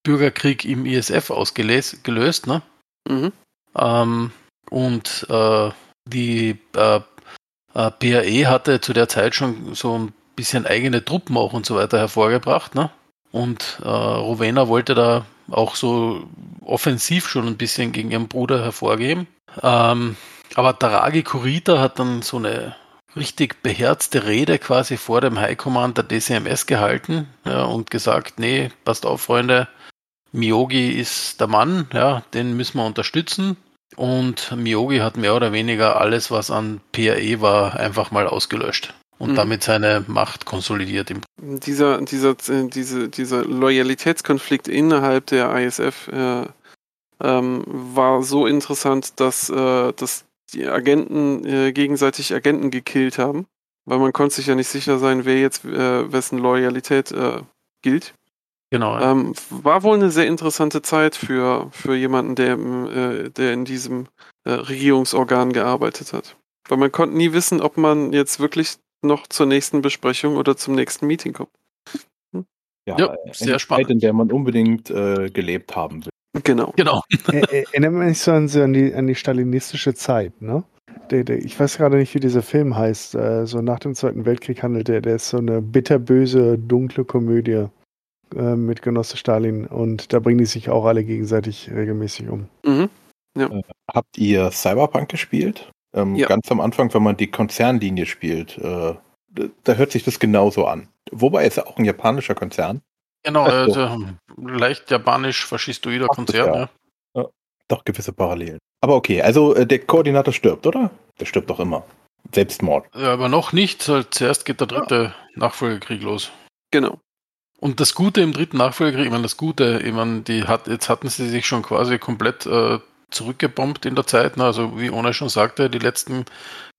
S5: Bürgerkrieg im ISF ausgelöst, gelöst, ne?
S3: Mhm.
S5: Ähm, und äh, die äh, äh, PAE hatte zu der Zeit schon so ein bisschen eigene Truppen auch und so weiter hervorgebracht. Ne? Und äh, Rowena wollte da auch so offensiv schon ein bisschen gegen ihren Bruder hervorgehen. Ähm, aber Taragi Kurita hat dann so eine richtig beherzte Rede quasi vor dem High Command der DCMS gehalten ja, und gesagt, nee, passt auf, Freunde, Miyogi ist der Mann, ja, den müssen wir unterstützen. Und Miyogi hat mehr oder weniger alles, was an PAE war, einfach mal ausgelöscht und
S3: Mhm.
S5: damit seine Macht konsolidiert. Im
S3: Dieser, dieser, diese, dieser Loyalitätskonflikt innerhalb der ISF äh, ähm, war so interessant, dass, äh, dass die Agenten äh, gegenseitig Agenten gekillt haben, weil man konnte sich ja nicht sicher sein, wer jetzt äh, wessen Loyalität äh, gilt.
S5: genau. ja.
S3: Ähm, war wohl eine sehr interessante Zeit für, für jemanden, der, äh, der in diesem Regierungsorgan gearbeitet hat. Weil man konnte nie wissen, ob man jetzt wirklich noch zur nächsten Besprechung oder zum nächsten Meeting kommt.
S5: Ja,
S2: eine
S5: sehr
S2: Zeit,
S5: spannend.
S2: in der man unbedingt äh, gelebt haben will.
S3: Genau.
S5: Genau.
S4: Er- Erinnert mich so an, die, an die stalinistische Zeit, ne? Der, der, ich weiß gerade nicht, wie dieser Film heißt. Äh, so nach dem Zweiten Weltkrieg handelt der. Der ist so eine bitterböse, dunkle Komödie äh, mit Genosse Stalin. Und da bringen die sich auch alle gegenseitig regelmäßig um.
S3: Mhm.
S2: Habt ihr Cyberpunk gespielt? Ähm,
S3: Ja.
S2: Ganz am Anfang, wenn man die Konzernlinie spielt, äh, da- da hört sich das genauso an. Wobei ist ja auch ein japanischer Konzern.
S5: Genau,
S2: so.
S5: also leicht japanisch-faschistoider Konzern.
S2: ja.
S5: Ja.
S2: Doch gewisse Parallelen. Aber okay, also äh, der Koordinator stirbt, oder? Der stirbt doch immer. Selbstmord.
S5: Ja, aber noch nicht. Halt, Zuerst geht der dritte Nachfolgekrieg los.
S3: Genau.
S5: Und das Gute im dritten Nachfolgekrieg, ich meine, das Gute, ich meine, die hat, jetzt hatten sie sich schon quasi komplett äh, zurückgebombt in der Zeit. Ne? Also wie Ona schon sagte, die letzten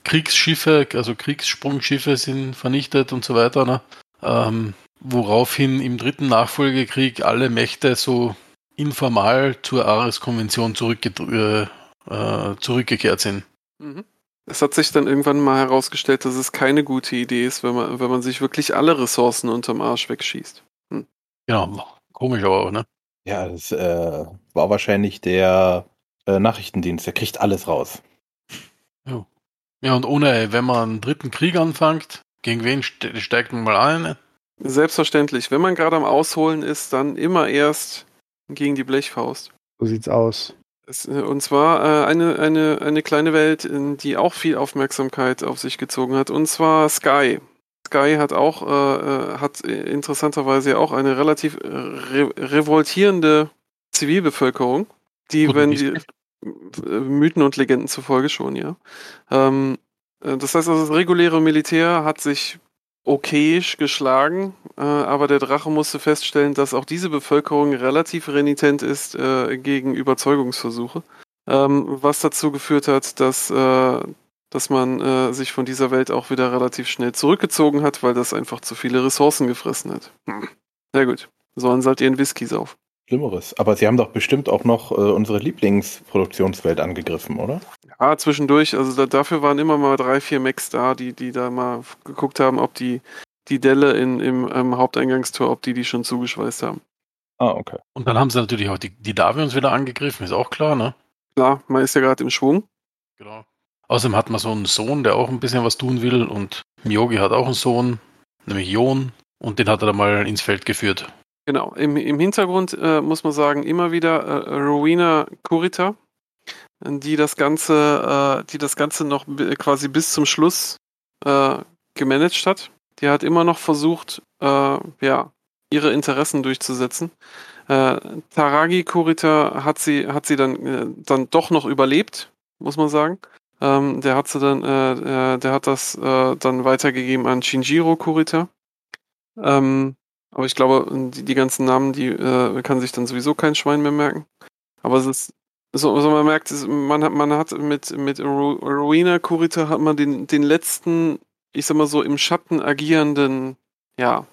S5: Kriegsschiffe, also Kriegssprungschiffe sind vernichtet und so weiter. Ne? Ähm, woraufhin im dritten Nachfolgekrieg alle Mächte so informal zur Ares-Konvention zurückge äh, äh, zurückgekehrt sind.
S3: Mhm. Es hat sich dann irgendwann mal herausgestellt, dass es keine gute Idee ist, wenn man, wenn man sich wirklich alle Ressourcen unterm Arsch wegschießt.
S5: Genau, komisch aber auch, ne?
S2: Ja, das äh, war wahrscheinlich der äh, Nachrichtendienst. Der kriegt alles raus.
S5: Ja, und ohne, wenn man einen dritten Krieg anfängt, gegen wen ste steigt man mal ein?
S3: Selbstverständlich. Wenn man gerade am Ausholen ist, dann immer erst gegen die Blechfaust.
S4: So sieht's aus.
S3: Es, äh, und zwar äh, eine, eine, eine kleine Welt, in die auch viel Aufmerksamkeit auf sich gezogen hat, und zwar Sky. Sky hat auch, äh, äh, hat interessanterweise ja auch eine relativ re revoltierende Zivilbevölkerung, die,
S5: Gut,
S3: wenn die Mythen und Legenden zufolge schon, ja. Ähm, äh, das heißt also, das reguläre Militär hat sich okayisch geschlagen, äh, aber der Drache musste feststellen, dass auch diese Bevölkerung relativ renitent ist äh, gegen Überzeugungsversuche, ähm, was dazu geführt hat, dass, äh, dass man äh, sich von dieser Welt auch wieder relativ schnell zurückgezogen hat, weil das einfach zu viele Ressourcen gefressen hat. Hm. Sehr gut. Sollen sie halt ihren Whisky saufen.
S2: Schlimmeres. Aber sie haben doch bestimmt auch noch äh, unsere Lieblingsproduktionswelt angegriffen, oder?
S3: Ja, zwischendurch, also da, dafür waren immer mal drei, vier Mechs da, die, die da mal geguckt haben, ob die, die Delle in, im, im Haupteingangstor, ob die die schon zugeschweißt haben.
S2: Ah, okay.
S5: Und dann haben sie natürlich auch die, die Davions wieder angegriffen, ist auch klar, ne?
S3: Klar, man ist ja gerade im Schwung.
S5: Genau. Außerdem hat man so einen Sohn, der auch ein bisschen was tun will und Miyogi hat auch einen Sohn, nämlich Jon, und den hat er dann mal ins Feld geführt.
S3: Genau, im, im Hintergrund äh, muss man sagen, immer wieder äh, Rowena Kurita, die das Ganze, äh, die das Ganze noch quasi bis zum Schluss äh, gemanagt hat. Die hat immer noch versucht, äh, ja, ihre Interessen durchzusetzen. Äh, Taragi Kurita hat sie, hat sie dann, dann doch noch überlebt, muss man sagen. Ähm, der hat sie dann, äh, der hat das äh, dann weitergegeben an Shinjiro Kurita. Ähm, aber ich glaube, die, die ganzen Namen, die äh, kann sich dann sowieso kein Schwein mehr merken. Aber es ist, so, so man merkt, es, man hat, man hat mit, mit Ru- Rowena Kurita hat man den, den letzten, ich sag mal so, im Schatten agierenden, ja,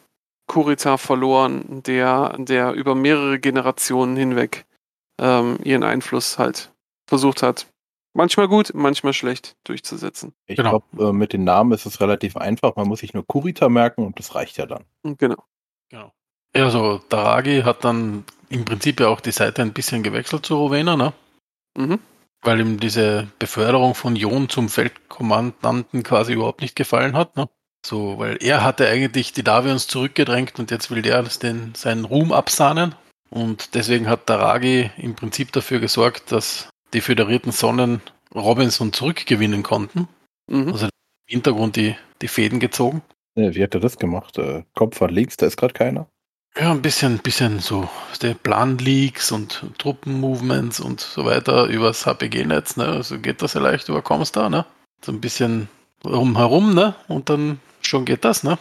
S3: Kurita verloren, der, der über mehrere Generationen hinweg ähm, ihren Einfluss halt versucht hat, manchmal gut, manchmal schlecht durchzusetzen.
S2: Ich
S5: Genau.
S2: glaube, äh, mit den Namen ist es relativ einfach. Man muss sich nur Kurita merken und das reicht ja dann.
S3: Genau.
S5: Genau. Ja, also Daragi hat dann im Prinzip ja auch die Seite ein bisschen gewechselt zu Rowena, ne?
S3: Mhm.
S5: Weil ihm diese Beförderung von Jon zum Feldkommandanten quasi überhaupt nicht gefallen hat, ne? So, weil er hatte eigentlich die Davions zurückgedrängt und jetzt will der den, seinen Ruhm absahnen. Und deswegen hat Daragi im Prinzip dafür gesorgt, dass die föderierten Sonnen Robinson zurückgewinnen konnten.
S3: Mhm.
S5: Also im Hintergrund die, die Fäden gezogen.
S2: Wie hat er das gemacht? Äh, Kopf an links, da ist gerade keiner.
S5: Ja, ein bisschen, bisschen so der Plan-Leaks und Truppenmovements und so weiter übers HPG-Netz, ne? Also geht das ja leicht über Comstar, ne? So ein bisschen rumherum, ne? Und dann schon geht das, ne?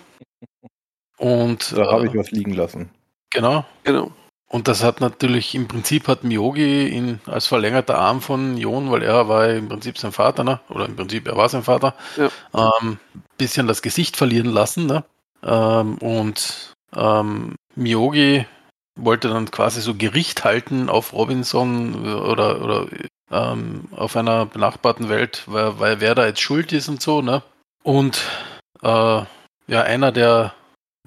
S5: Und
S2: Da habe
S5: äh,
S2: ich was liegen lassen.
S5: genau.
S3: Genau.
S5: Und das hat natürlich, im Prinzip hat Miyogi ihn als verlängerter Arm von Jon, weil er war im Prinzip sein Vater, ne? Oder im Prinzip er war sein Vater,
S3: Ja.
S5: ähm, bisschen das Gesicht verlieren lassen, ne? Ähm, und ähm, Miyogi wollte dann quasi so Gericht halten auf Robinson oder, oder ähm, auf einer benachbarten Welt, weil, weil wer da jetzt schuld ist und so, ne? Und äh, ja, einer der,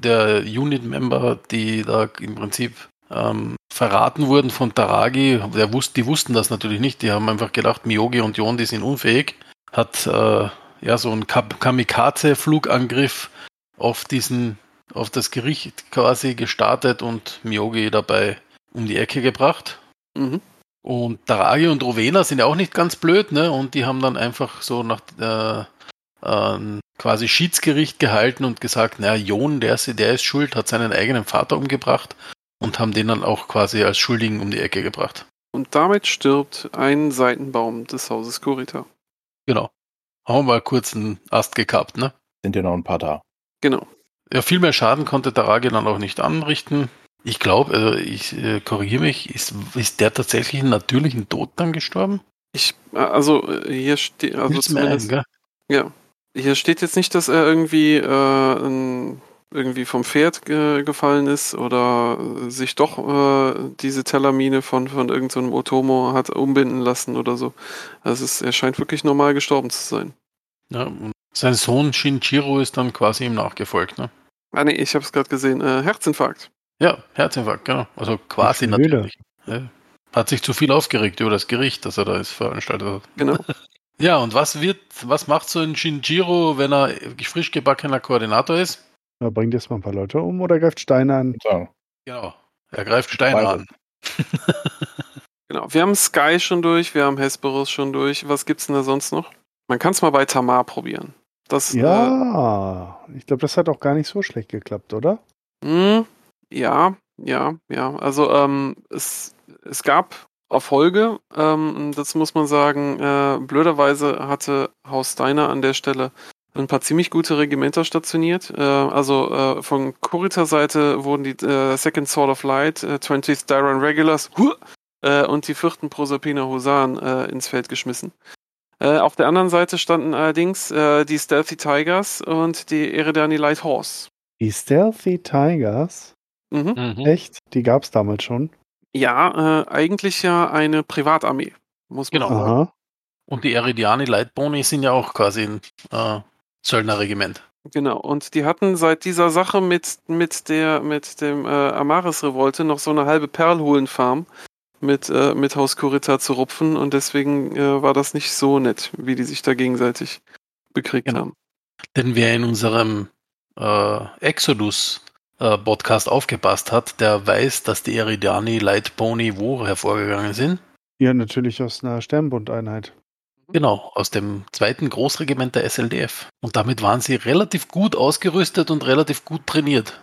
S5: der Unit-Member, die da im Prinzip ähm, verraten wurden von Taragi, der wusste, die wussten das natürlich nicht, die haben einfach gedacht, Miyogi und Jon, die sind unfähig, hat äh, ja so einen Kamikaze-Flugangriff auf diesen, auf das Gericht quasi gestartet und Miyogi dabei um die Ecke gebracht.
S3: Mhm.
S5: Und Taragi und Rowena sind ja auch nicht ganz blöd, ne? Und die haben dann einfach so nach äh, ähm, quasi Schiedsgericht gehalten und gesagt, naja, Jon, der der ist schuld, hat seinen eigenen Vater umgebracht und haben den dann auch quasi als Schuldigen um die Ecke gebracht.
S3: Und damit stirbt ein Seitenbaum des Hauses Kurita.
S5: Genau. Haben wir mal kurz einen Ast gekappt, ne?
S2: Sind ja noch ein paar da.
S3: Genau.
S5: Ja, viel mehr Schaden konnte Taragi dann auch nicht anrichten. Ich glaube, also ich äh, korrigiere mich, ist, ist der tatsächlich einen natürlichen Tod dann gestorben?
S3: Ich, also äh, hier steht, also
S5: ein,
S3: zumindest,
S5: gell?
S3: ja, hier steht jetzt nicht, dass er irgendwie, äh, ein, irgendwie vom Pferd ge gefallen ist oder äh, sich doch äh, diese Tellermine von, von irgendeinem Otomo hat umbinden lassen oder so. Also es, er scheint wirklich normal gestorben zu sein.
S5: Ja, und sein Sohn Shinjiro ist dann quasi ihm nachgefolgt, ne?
S3: Ah nee, ich habe es gerade gesehen. Äh, Herzinfarkt.
S5: Ja, Herzinfarkt, genau. Also quasi natürlich. Ja. Hat sich zu viel aufgeregt über das Gericht, das er da jetzt veranstaltet hat.
S3: Genau.
S5: Ja, und was wird, was macht so ein Shinjiro, wenn er frisch gebackener Koordinator ist?
S4: Ja, bringt jetzt mal ein paar Leute um oder greift Steine an?
S2: So.
S5: Genau. Er greift Steine an.
S3: genau. Wir haben Sky schon durch, wir haben Hesperus schon durch. Was gibt's denn da sonst noch? Man kann es mal bei Tamar probieren. Das, Äh,
S4: Ja, ich glaube, das hat auch gar nicht so schlecht geklappt, oder?
S3: Hm, ja, ja, ja. Also ähm, es, es gab Erfolge, ähm, das muss man sagen. Äh, blöderweise hatte Haus Steiner an der Stelle ein paar ziemlich gute Regimenter stationiert. Äh, also äh, von Kurita-Seite wurden die äh, Second Sword of Light, äh, 20th Dyron Regulars huh, äh, und die vierten Proserpina Husaren äh, ins Feld geschmissen. Äh, auf der anderen Seite standen allerdings äh, die Stealthy Tigers und die Eredani Light Horse.
S4: Die Stealthy Tigers,
S3: Mhm.
S5: Mhm.
S4: echt? Die gab es damals schon.
S3: Ja, äh, eigentlich ja eine Privatarmee, muss man
S5: Genau.
S3: sagen.
S4: Aha.
S5: Und die Eridiani Leitboni sind ja auch quasi ein äh, Söldnerregiment.
S3: Genau. Und die hatten seit dieser Sache mit, mit der mit dem äh, Amaris-Revolte noch so eine halbe Perlhohlenfarm mit, äh, mit Haus Kurita zu rupfen und deswegen äh, war das nicht so nett, wie die sich da gegenseitig bekriegt
S5: Genau.
S3: haben.
S5: Denn wer in unserem äh, Exodus-Podcast aufgepasst hat, der weiß, dass die Eridiani Leitboni wo hervorgegangen sind.
S4: Ja, natürlich aus einer Sternbundeinheit.
S5: Genau, aus dem zweiten Großregiment der SLDF. Und damit waren sie relativ gut ausgerüstet und relativ gut trainiert.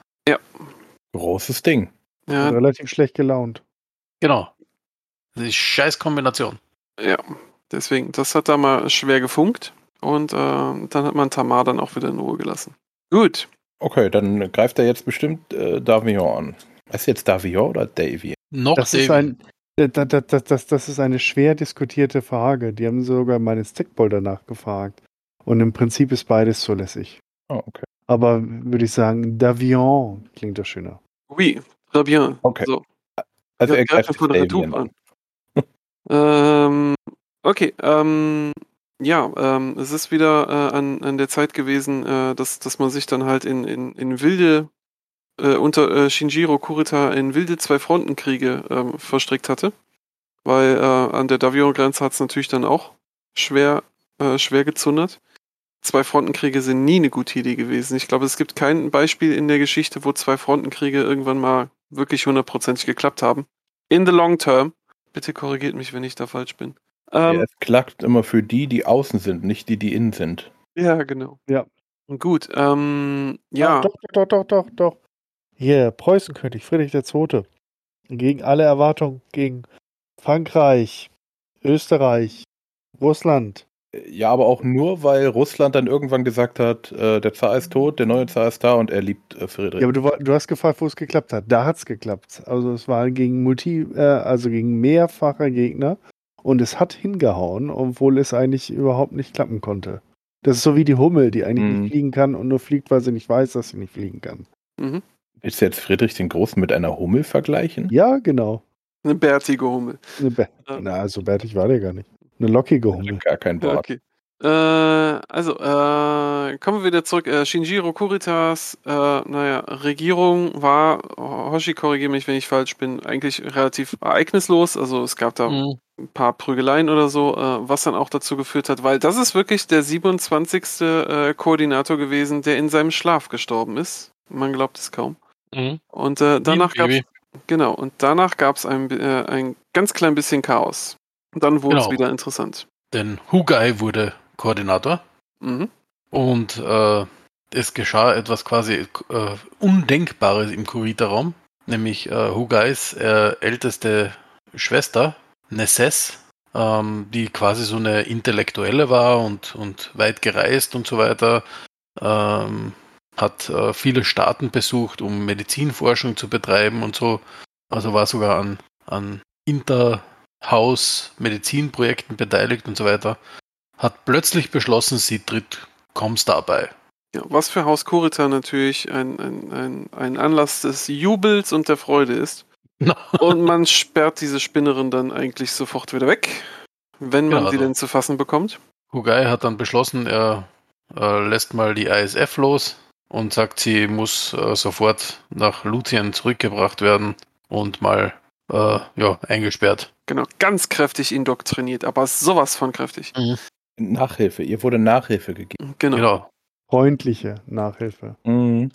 S2: Großes Ding.
S3: Ja,
S4: Relativ schlecht gelaunt.
S5: Genau. Das ist scheiß Kombination.
S3: ja. Deswegen, das hat da mal schwer gefunkt und äh, dann hat man Tamar dann auch wieder in Ruhe gelassen. Gut.
S2: Okay, dann greift er jetzt bestimmt äh, Davion an. Ist jetzt Davion oder Davy?
S5: Noch
S4: Das ist,
S5: David.
S4: ein, das, das, das, das, ist eine schwer diskutierte Frage. Die haben sogar meine Stickball danach gefragt. Und im Prinzip ist beides zulässig.
S2: Oh, okay.
S4: Aber würde ich sagen, Davion klingt doch schöner.
S3: Oui, bien.
S2: Okay.
S3: So.
S2: Also
S3: Ja,
S2: er
S3: greif
S2: greift
S3: einfach eine
S2: Davion
S3: Retoupe ähm, okay, ähm, ja, ähm, es ist wieder äh, an, an der Zeit gewesen, äh, dass, dass man sich dann halt in, in, in wilde, äh, unter äh, Shinjiro Kurita in wilde Zwei-Fronten-Kriege ähm, verstrickt hatte. Weil äh, an der Davion-Grenze hat es natürlich dann auch schwer, äh, schwer gezundert. Zwei-Frontenkriege sind nie eine gute Idee gewesen. Ich glaube, es gibt kein Beispiel in der Geschichte, wo Zwei-Frontenkriege irgendwann mal wirklich hundertprozentig geklappt haben. In the long term. Bitte korrigiert mich, wenn ich da falsch bin.
S2: Ja,
S3: Ähm,
S2: es klagt immer für die, die außen sind, nicht die, die innen sind.
S3: ja, genau.
S4: Ja.
S3: Gut, ähm, ja.
S4: Doch, doch, doch, doch, doch. Hier, Preußenkönig, Friedrich II. Gegen alle Erwartungen, gegen Frankreich, Österreich, Russland.
S2: Ja, aber auch nur, weil Russland dann irgendwann gesagt hat, äh, der Zar ist tot, der neue Zar ist da und er liebt äh, Friedrich.
S4: Ja, aber du, du hast gefragt, wo es geklappt hat. Da hat es geklappt. Also es war gegen Multi, äh, also gegen mehrfache Gegner und es hat hingehauen, obwohl es eigentlich überhaupt nicht klappen konnte. Das ist so wie die Hummel, die eigentlich
S2: Mhm.
S4: nicht fliegen kann und nur fliegt, weil sie nicht weiß, dass sie nicht fliegen kann.
S3: Mhm.
S2: Willst du jetzt Friedrich den Großen mit einer Hummel vergleichen?
S4: Ja, genau.
S3: Eine bärtige Hummel.
S4: Eine Bär-
S3: Ja.
S4: Na, so bärtig war der gar nicht. Eine lockige Hummel.
S2: Gar kein Bart.
S3: okay. Äh, also, äh, kommen wir wieder zurück. Äh, Shinjiro Kuritas, äh, naja, Regierung war, Hoshi, korrigiere mich, wenn ich falsch bin, eigentlich relativ ereignislos. Also es gab da
S5: Mhm.
S3: ein paar Prügeleien oder so, äh, was dann auch dazu geführt hat, weil das ist wirklich der 27. Äh, Koordinator gewesen, der in seinem Schlaf gestorben ist. Man glaubt es kaum.
S5: Mhm.
S3: Und äh, danach gab es genau und danach gab es ein, äh, ein ganz klein bisschen Chaos. Und dann wurde es
S5: Genau.
S3: wieder interessant.
S5: Denn Hugai wurde Koordinator
S3: Mhm.
S5: und äh, es geschah etwas quasi äh, Undenkbares im Kurita-Raum, nämlich äh, Hugais äh, älteste Schwester, Nesses, ähm, die quasi so eine Intellektuelle war und, und weit gereist und so weiter, ähm, hat äh, viele Staaten besucht, um Medizinforschung zu betreiben und so. Also war sogar an, an Interhaus-Medizinprojekten beteiligt und so weiter. Hat plötzlich beschlossen, sie tritt Comstar bei.
S3: Ja, was für Haus Kurita natürlich ein, ein, ein, ein Anlass des Jubels und der Freude ist. Und man sperrt diese Spinnerin dann eigentlich sofort wieder weg, wenn man sie
S5: also-
S3: denn zu fassen bekommt.
S5: Hugai hat dann beschlossen, er äh, lässt mal die ISF los und sagt, sie muss äh, sofort nach Luthien zurückgebracht werden und mal äh, ja, eingesperrt.
S3: Genau, ganz kräftig indoktriniert, aber sowas von kräftig.
S2: Nachhilfe, ihr wurde Nachhilfe gegeben.
S3: Genau, genau.
S5: Genau.
S4: Freundliche Nachhilfe.
S2: Mhm.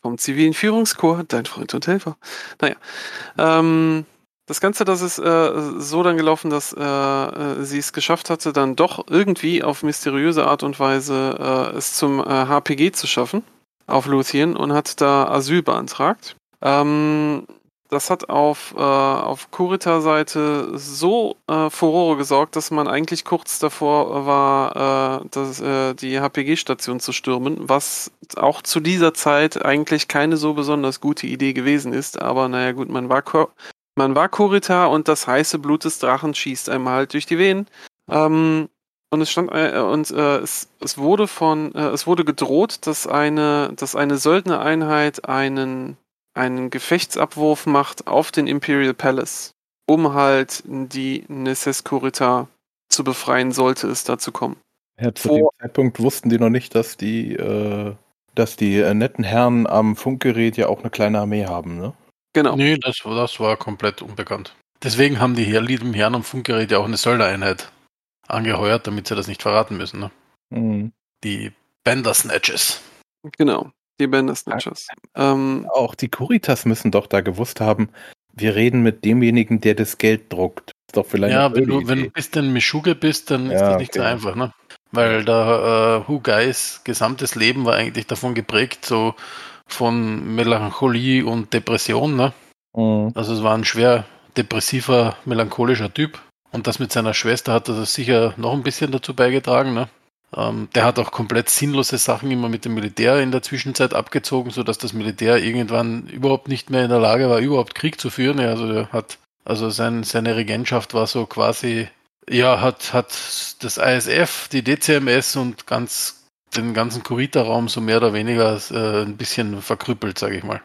S3: Vom zivilen Führungskorps, dein Freund und Helfer. Naja, ähm, das Ganze, das ist äh, so dann gelaufen, dass äh, äh, sie es geschafft hatte, dann doch irgendwie auf mysteriöse Art und Weise äh, es zum äh, HPG zu schaffen auf Luthien und hat da Asyl beantragt. Ähm, das hat auf, äh, auf Kurita-Seite so äh, Furore gesorgt, dass man eigentlich kurz davor war, äh, das, äh, die HPG-Station zu stürmen, was auch zu dieser Zeit eigentlich keine so besonders gute Idee gewesen ist. Aber naja gut, man war, man war Kurita und das heiße Blut des Drachen schießt einem halt durch die Venen. Ähm, und es stand äh, und äh, es, es wurde von äh, es wurde gedroht, dass eine dass eine Söldnereinheit einen einen Gefechtsabwurf macht auf den Imperial Palace, um halt die Nesses Kurita zu befreien, sollte es dazu kommen.
S2: Ja, zu
S3: Vor-
S2: dem Zeitpunkt wussten die noch nicht, dass die, äh, dass die äh, netten Herren am Funkgerät ja auch eine kleine Armee haben, ne?
S3: Genau.
S5: Nee, das, war- das war komplett unbekannt. Deswegen haben die Herr, lieben Herren am Funkgerät ja auch eine Söldnereinheit angeheuert, damit sie das nicht verraten müssen. Ne?
S2: Mhm.
S5: Die Bandersnatches.
S3: Genau. Die Bender Snatchers. Ähm,
S2: Auch die Kuritas müssen doch da gewusst haben, wir reden mit demjenigen, der das Geld druckt. Ist doch vielleicht
S5: Ja, wenn du, wenn du ein bisschen Mischuge bist, dann ist
S2: Ja,
S5: das nicht so
S2: okay.
S5: einfach, ne? Weil da äh, Hugais gesamtes Leben war eigentlich davon geprägt, so von Melancholie und Depression, ne?
S2: Mhm.
S5: Also es war ein schwer depressiver, melancholischer Typ. Und das mit seiner Schwester hat das sicher noch ein bisschen dazu beigetragen, ne? Ähm, der hat auch komplett sinnlose Sachen immer mit dem Militär in der Zwischenzeit abgezogen, sodass das Militär irgendwann überhaupt nicht mehr in der Lage war, überhaupt Krieg zu führen. Ja, also der hat, also sein, seine Regentschaft war so quasi, ja, hat, hat das ISF, die DCMS und ganz den ganzen Kurita-Raum so mehr oder weniger äh, ein bisschen verkrüppelt, sage ich mal.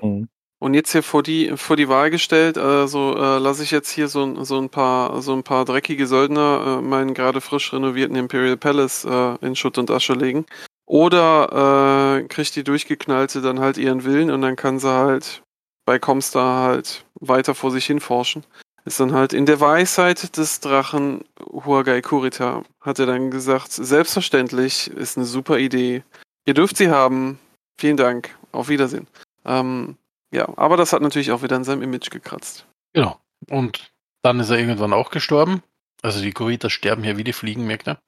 S2: Mhm.
S3: Und jetzt hier vor die, vor die Wahl gestellt, also äh, lasse ich jetzt hier so, ein- so ein paar, so ein paar dreckige Söldner äh, meinen gerade frisch renovierten Imperial Palace äh, in Schutt und Asche legen. Oder äh, kriegt die durchgeknallte dann halt ihren Willen und dann kann sie halt bei Comstar halt weiter vor sich hin forschen. Ist dann halt in der Weisheit des Drachen Huagai Kurita, hat er dann gesagt, selbstverständlich, ist eine super Idee. Ihr dürft sie haben. Vielen Dank. Auf Wiedersehen. Ähm, ja, aber das hat natürlich auch wieder an seinem Image gekratzt.
S5: Genau. Und dann ist er irgendwann auch gestorben. Also die Kuritas sterben hier wie die Fliegen, merkt er.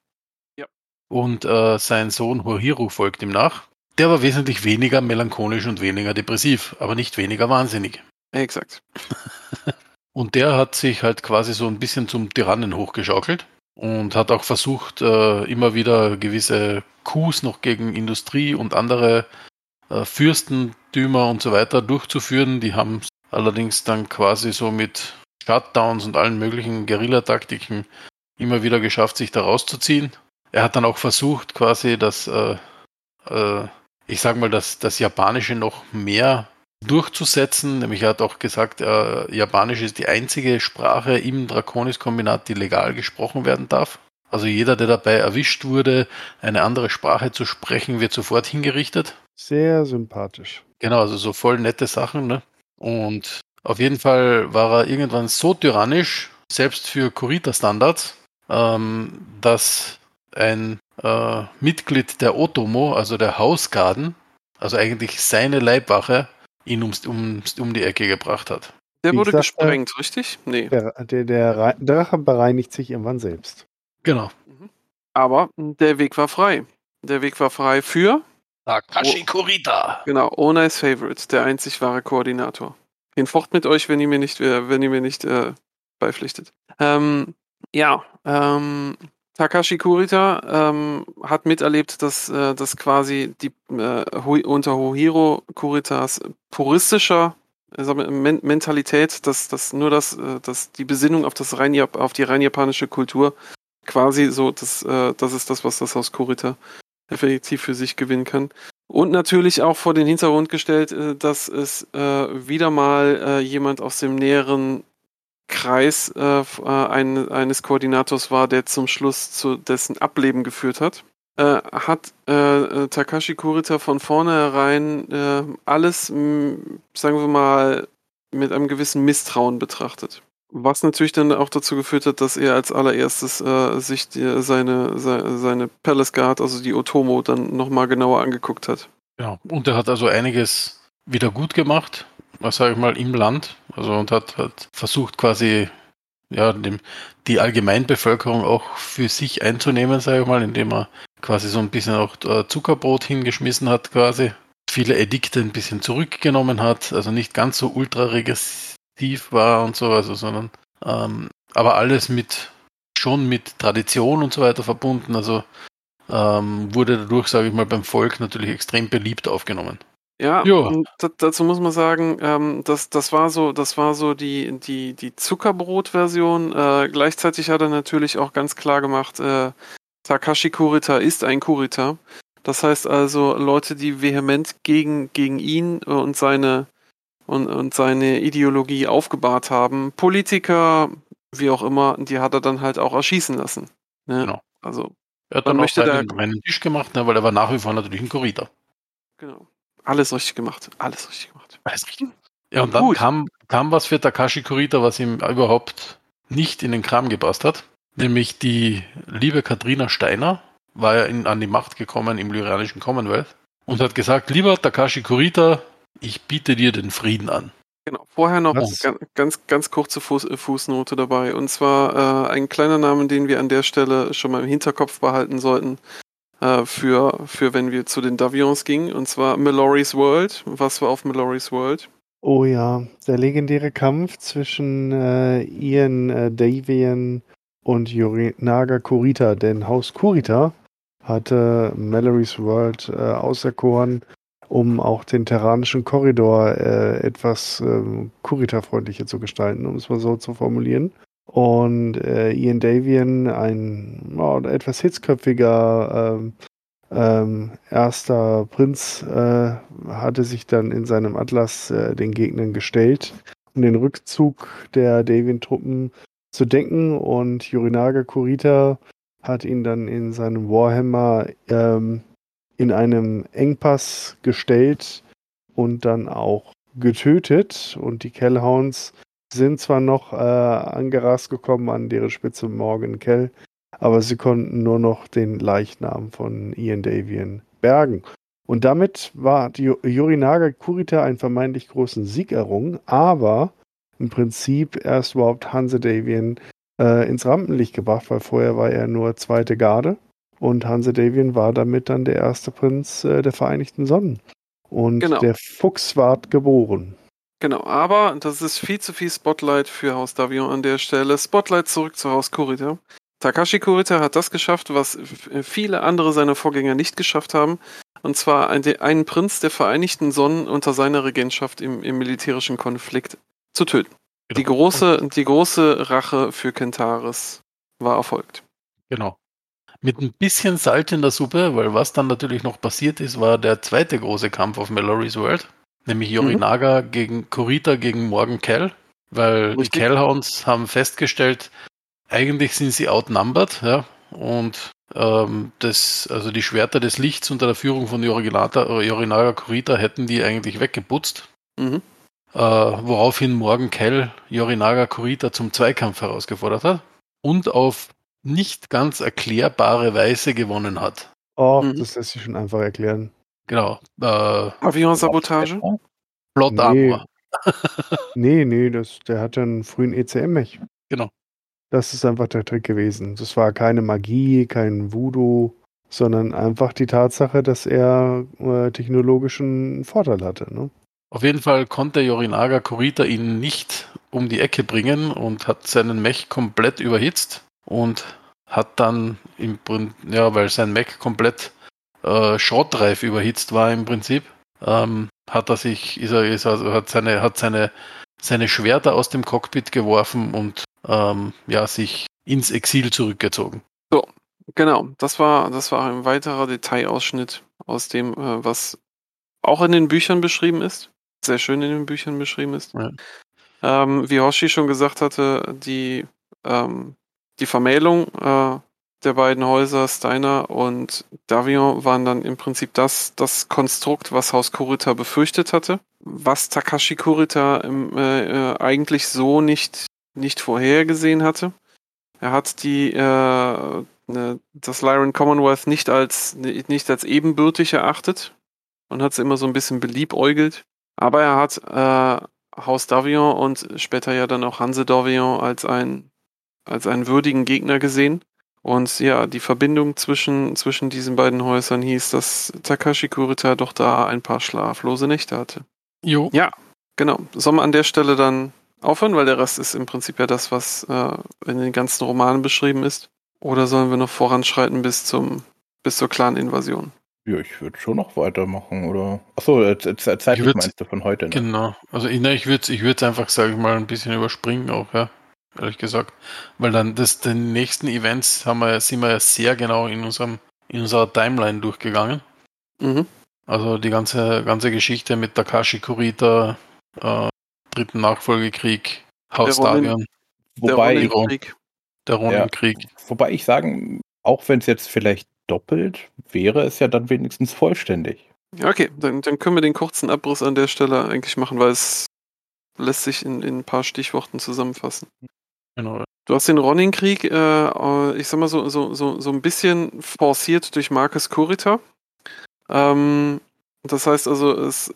S3: Ja.
S5: Und äh, sein Sohn Hohiru folgt ihm nach. Der war wesentlich weniger melancholisch und weniger depressiv, aber nicht weniger wahnsinnig.
S3: Exakt.
S5: Und der hat sich halt quasi so ein bisschen zum Tyrannen hochgeschaukelt und hat auch versucht, äh, immer wieder gewisse Coups noch gegen Industrie und andere äh, Fürstentümer und so weiter durchzuführen. Die haben allerdings dann quasi so mit Shutdowns und allen möglichen Guerillataktiken immer wieder geschafft, sich da rauszuziehen. Er hat dann auch versucht, quasi das, äh, äh, ich sag mal, das, das Japanische noch mehr durchzusetzen. Nämlich er hat auch gesagt, äh, Japanisch ist die einzige Sprache im Draconis-Kombinat, die legal gesprochen werden darf. Also jeder, der dabei erwischt wurde, eine andere Sprache zu sprechen, wird sofort hingerichtet.
S4: Sehr sympathisch.
S5: Genau, also so voll nette Sachen. Ne? Und auf jeden Fall war er irgendwann so tyrannisch, selbst für Kurita-Standards, ähm, dass ein äh, Mitglied der Otomo, also der Hausgarden, also eigentlich seine Leibwache, ihn ums, ums, um die Ecke gebracht hat.
S3: Der
S4: Wie
S3: wurde
S4: gesagt,
S3: gesprengt, richtig? Nee.
S4: Der, der, der Drache bereinigt sich irgendwann selbst.
S5: Genau.
S3: Aber der Weg war frei. Der Weg war frei für,
S5: Takashi Kurita.
S3: genau, Onai's Favorite, der einzig wahre Koordinator. Hinfort mit euch, wenn ihr mir nicht, äh, wenn ihr mir nicht äh, beipflichtet. Ähm, ja, ähm, Takashi Kurita ähm, hat miterlebt, dass, äh, dass quasi die äh, unter Hohiro Kuritas puristischer wir, Men Mentalität, dass, dass nur das, äh, dass die Besinnung auf das rein auf die rein japanische Kultur quasi so, das, äh, das ist das, was das Haus Kurita effektiv für sich gewinnen kann. Und natürlich auch vor den Hintergrund gestellt, äh, dass es äh, wieder mal äh, jemand aus dem näheren Kreis äh, äh, ein, eines Koordinators war, der zum Schluss zu dessen Ableben geführt hat. Äh, hat äh, äh, Takashi Kurita von vornherein äh, alles, sagen wir mal, mit einem gewissen Misstrauen betrachtet. Was natürlich dann auch dazu geführt hat, dass er als allererstes sich die, seine, seine, seine Palace Guard, also die Otomo, dann nochmal genauer angeguckt hat.
S5: Ja, und er hat also einiges wieder gut gemacht, sage ich mal, im Land. Also und hat, hat versucht quasi ja, dem, die Allgemeinbevölkerung auch für sich einzunehmen, sage ich mal, indem er quasi so ein bisschen auch äh, Zuckerbrot hingeschmissen hat, quasi. Viele Edikte ein bisschen zurückgenommen hat, also nicht ganz so ultra regressiv war und so, also, sondern ähm, aber alles mit schon mit Tradition und so weiter verbunden. Also ähm, wurde dadurch, sage ich mal, beim Volk natürlich extrem beliebt aufgenommen.
S3: Ja, und da- dazu muss man sagen, ähm, das, das war so, das war so die, die, die Zuckerbrot-Version. Äh, gleichzeitig hat er natürlich auch ganz klar gemacht, äh, Takashi Kurita ist ein Kurita. Das heißt also, Leute, die vehement gegen, gegen ihn und seine und, und seine Ideologie aufgebahrt haben, Politiker, wie auch immer, die hat er dann halt auch erschießen lassen. Ne?
S5: Genau.
S3: Also,
S5: Er hat dann auch
S3: möchte da-
S5: seinen, Tisch gemacht, ne, weil er war nach wie vor natürlich ein Kurita.
S3: genau. Alles richtig gemacht. Alles richtig gemacht.
S5: Alles richtig. Ja, und dann
S3: Gut.
S5: kam, kam was für Takashi Kurita, was ihm überhaupt nicht in den Kram gepasst hat. Nämlich die liebe Katrina Steiner war ja in, an die Macht gekommen im lyrianischen Commonwealth und hat gesagt, lieber Takashi Kurita, ich biete dir den Frieden an.
S3: Genau. Vorher noch ganz, ganz, ganz kurze Fuß, äh, Fußnote dabei. Und zwar äh, ein kleiner Name, den wir an der Stelle schon mal im Hinterkopf behalten sollten, äh, für, für wenn wir zu den Davions gingen. Und zwar Mallory's World. Was war auf Mallory's World?
S4: Oh ja, der legendäre Kampf zwischen äh, Ian äh, Davian und Yorinaga Kurita. Denn Haus Kurita hatte Mallory's World äh, auserkoren, um auch den terranischen Korridor äh, etwas ähm, Kurita-freundlicher zu gestalten, um es mal so zu formulieren. Und äh, Ian Davian, ein ja, etwas hitzköpfiger ähm, ähm, erster Prinz äh, hatte sich dann in seinem Atlas äh, den Gegnern gestellt, um den Rückzug der Davian-Truppen zu denken. Und Yorinaga Kurita hat ihn dann in seinem Warhammer ähm, in einem Engpass gestellt und dann auch getötet. Und die Kellhounds sind zwar noch äh, angerast gekommen an deren Spitze Morgan Kell, aber sie konnten nur noch den Leichnam von Ian Davian bergen. Und damit war die Yorinaga Kurita einen vermeintlich großen Sieg errungen, aber im Prinzip erst überhaupt Hanse Davian äh, ins Rampenlicht gebracht, weil vorher war er nur zweite Garde. Und Hanse Davian war damit dann der erste Prinz äh, der Vereinigten Sonnen. Und
S3: Genau.
S4: der Fuchs ward geboren.
S3: Genau, aber das ist viel zu viel Spotlight für Haus Davion an der Stelle. Spotlight zurück zu Haus Kurita. Takashi Kurita hat das geschafft, was viele andere seiner Vorgänger nicht geschafft haben. Und zwar ein- einen Prinz der Vereinigten Sonnen unter seiner Regentschaft im, im militärischen Konflikt zu töten. Die große, die große Rache für Kentaris war erfolgt.
S5: Genau. Mit ein bisschen Salz in der Suppe, weil was dann natürlich noch passiert ist, war der zweite große Kampf auf Mallory's World, nämlich Yorinaga gegen Kurita gegen Morgan Kell, weil die
S3: Richtig.
S5: Kellhounds haben festgestellt, eigentlich sind sie outnumbered, ja, und ähm, das, also die Schwerter des Lichts unter der Führung von Yorinaga Kurita hätten die eigentlich weggeputzt,
S3: Mhm.
S5: äh, woraufhin Morgan Kell Yorinaga Kurita zum Zweikampf herausgefordert hat und auf nicht ganz erklärbare Weise gewonnen hat.
S4: Oh,
S3: Mhm.
S4: das lässt sich schon einfach erklären.
S5: Genau. Äh,
S3: Avion-Sabotage?
S5: Plot
S4: Nee.
S5: Armor.
S4: Nee, nee, das, der hat ja einen frühen ECM-Mech.
S5: Genau.
S4: Das ist einfach der Trick gewesen. Das war keine Magie, kein Voodoo, sondern einfach die Tatsache, dass er äh, technologischen Vorteil hatte. Ne?
S5: Auf jeden Fall konnte Yorinaga Kurita ihn nicht um die Ecke bringen und hat seinen Mech komplett überhitzt und hat dann im Prinzip, ja, weil sein Mech komplett äh, schrottreif überhitzt war im Prinzip, ähm, hat er sich, ist er, ist er, hat seine, hat seine, seine Schwerter aus dem Cockpit geworfen und ähm, ja, sich ins Exil zurückgezogen.
S3: Genau, das war, das war ein weiterer Detailausschnitt aus dem, äh, was auch in den Büchern beschrieben ist. Sehr schön in den Büchern beschrieben ist.
S5: Ja.
S3: Ähm, wie Hoshi schon gesagt hatte, die, ähm, die Vermählung äh, der beiden Häuser, Steiner und Davion, waren dann im Prinzip das, das Konstrukt, was Haus Kurita befürchtet hatte, was Takashi Kurita im, äh, äh, eigentlich so nicht, nicht vorhergesehen hatte. Er hat die, äh, ne, das Lyran Commonwealth nicht als, nicht als ebenbürtig erachtet und hat es immer so ein bisschen beliebäugelt. Aber er hat äh, Haus Davion und später ja dann auch Hanse Davion als, ein, als einen würdigen Gegner gesehen. Und ja, die Verbindung zwischen, zwischen diesen beiden Häusern hieß, dass Takashi Kurita doch da ein paar schlaflose Nächte hatte.
S5: Jo.
S3: Genau. Sollen wir an der Stelle dann aufhören, weil der Rest ist im Prinzip ja das, was äh, in den ganzen Romanen beschrieben ist. Oder sollen wir noch voranschreiten bis zum bis zur Clan-Invasion?
S2: Ja, ich würde schon noch weitermachen, oder? Achso, äh, zeitlich meinst du von heute, ne?
S5: Genau. Also ich, ne, ich würde es ich würd's einfach, sage ich mal, ein bisschen überspringen auch, ja. Ehrlich gesagt. Weil dann das, den nächsten Events haben wir, sind wir ja sehr genau in unserem, in unserer Timeline durchgegangen.
S3: Mhm.
S5: Also die ganze, ganze Geschichte mit Takashi Kurita, äh, dritten Nachfolgekrieg, Haus Davion,
S2: Wobei,
S3: der
S2: ich,
S3: Ronin-Krieg.
S5: der Ronin-Krieg.
S2: wobei ich sagen, auch wenn es jetzt vielleicht doppelt, wäre es ja dann wenigstens vollständig.
S3: Ja, Okay, dann, dann können wir den kurzen Abriss an der Stelle eigentlich machen, weil es lässt sich in, in ein paar Stichworten zusammenfassen.
S5: Genau.
S3: Du hast den Ronin-Krieg, äh, äh, ich sag mal so, so, so, so ein bisschen forciert durch Marcus Kurita. Ähm, das heißt also, es, äh,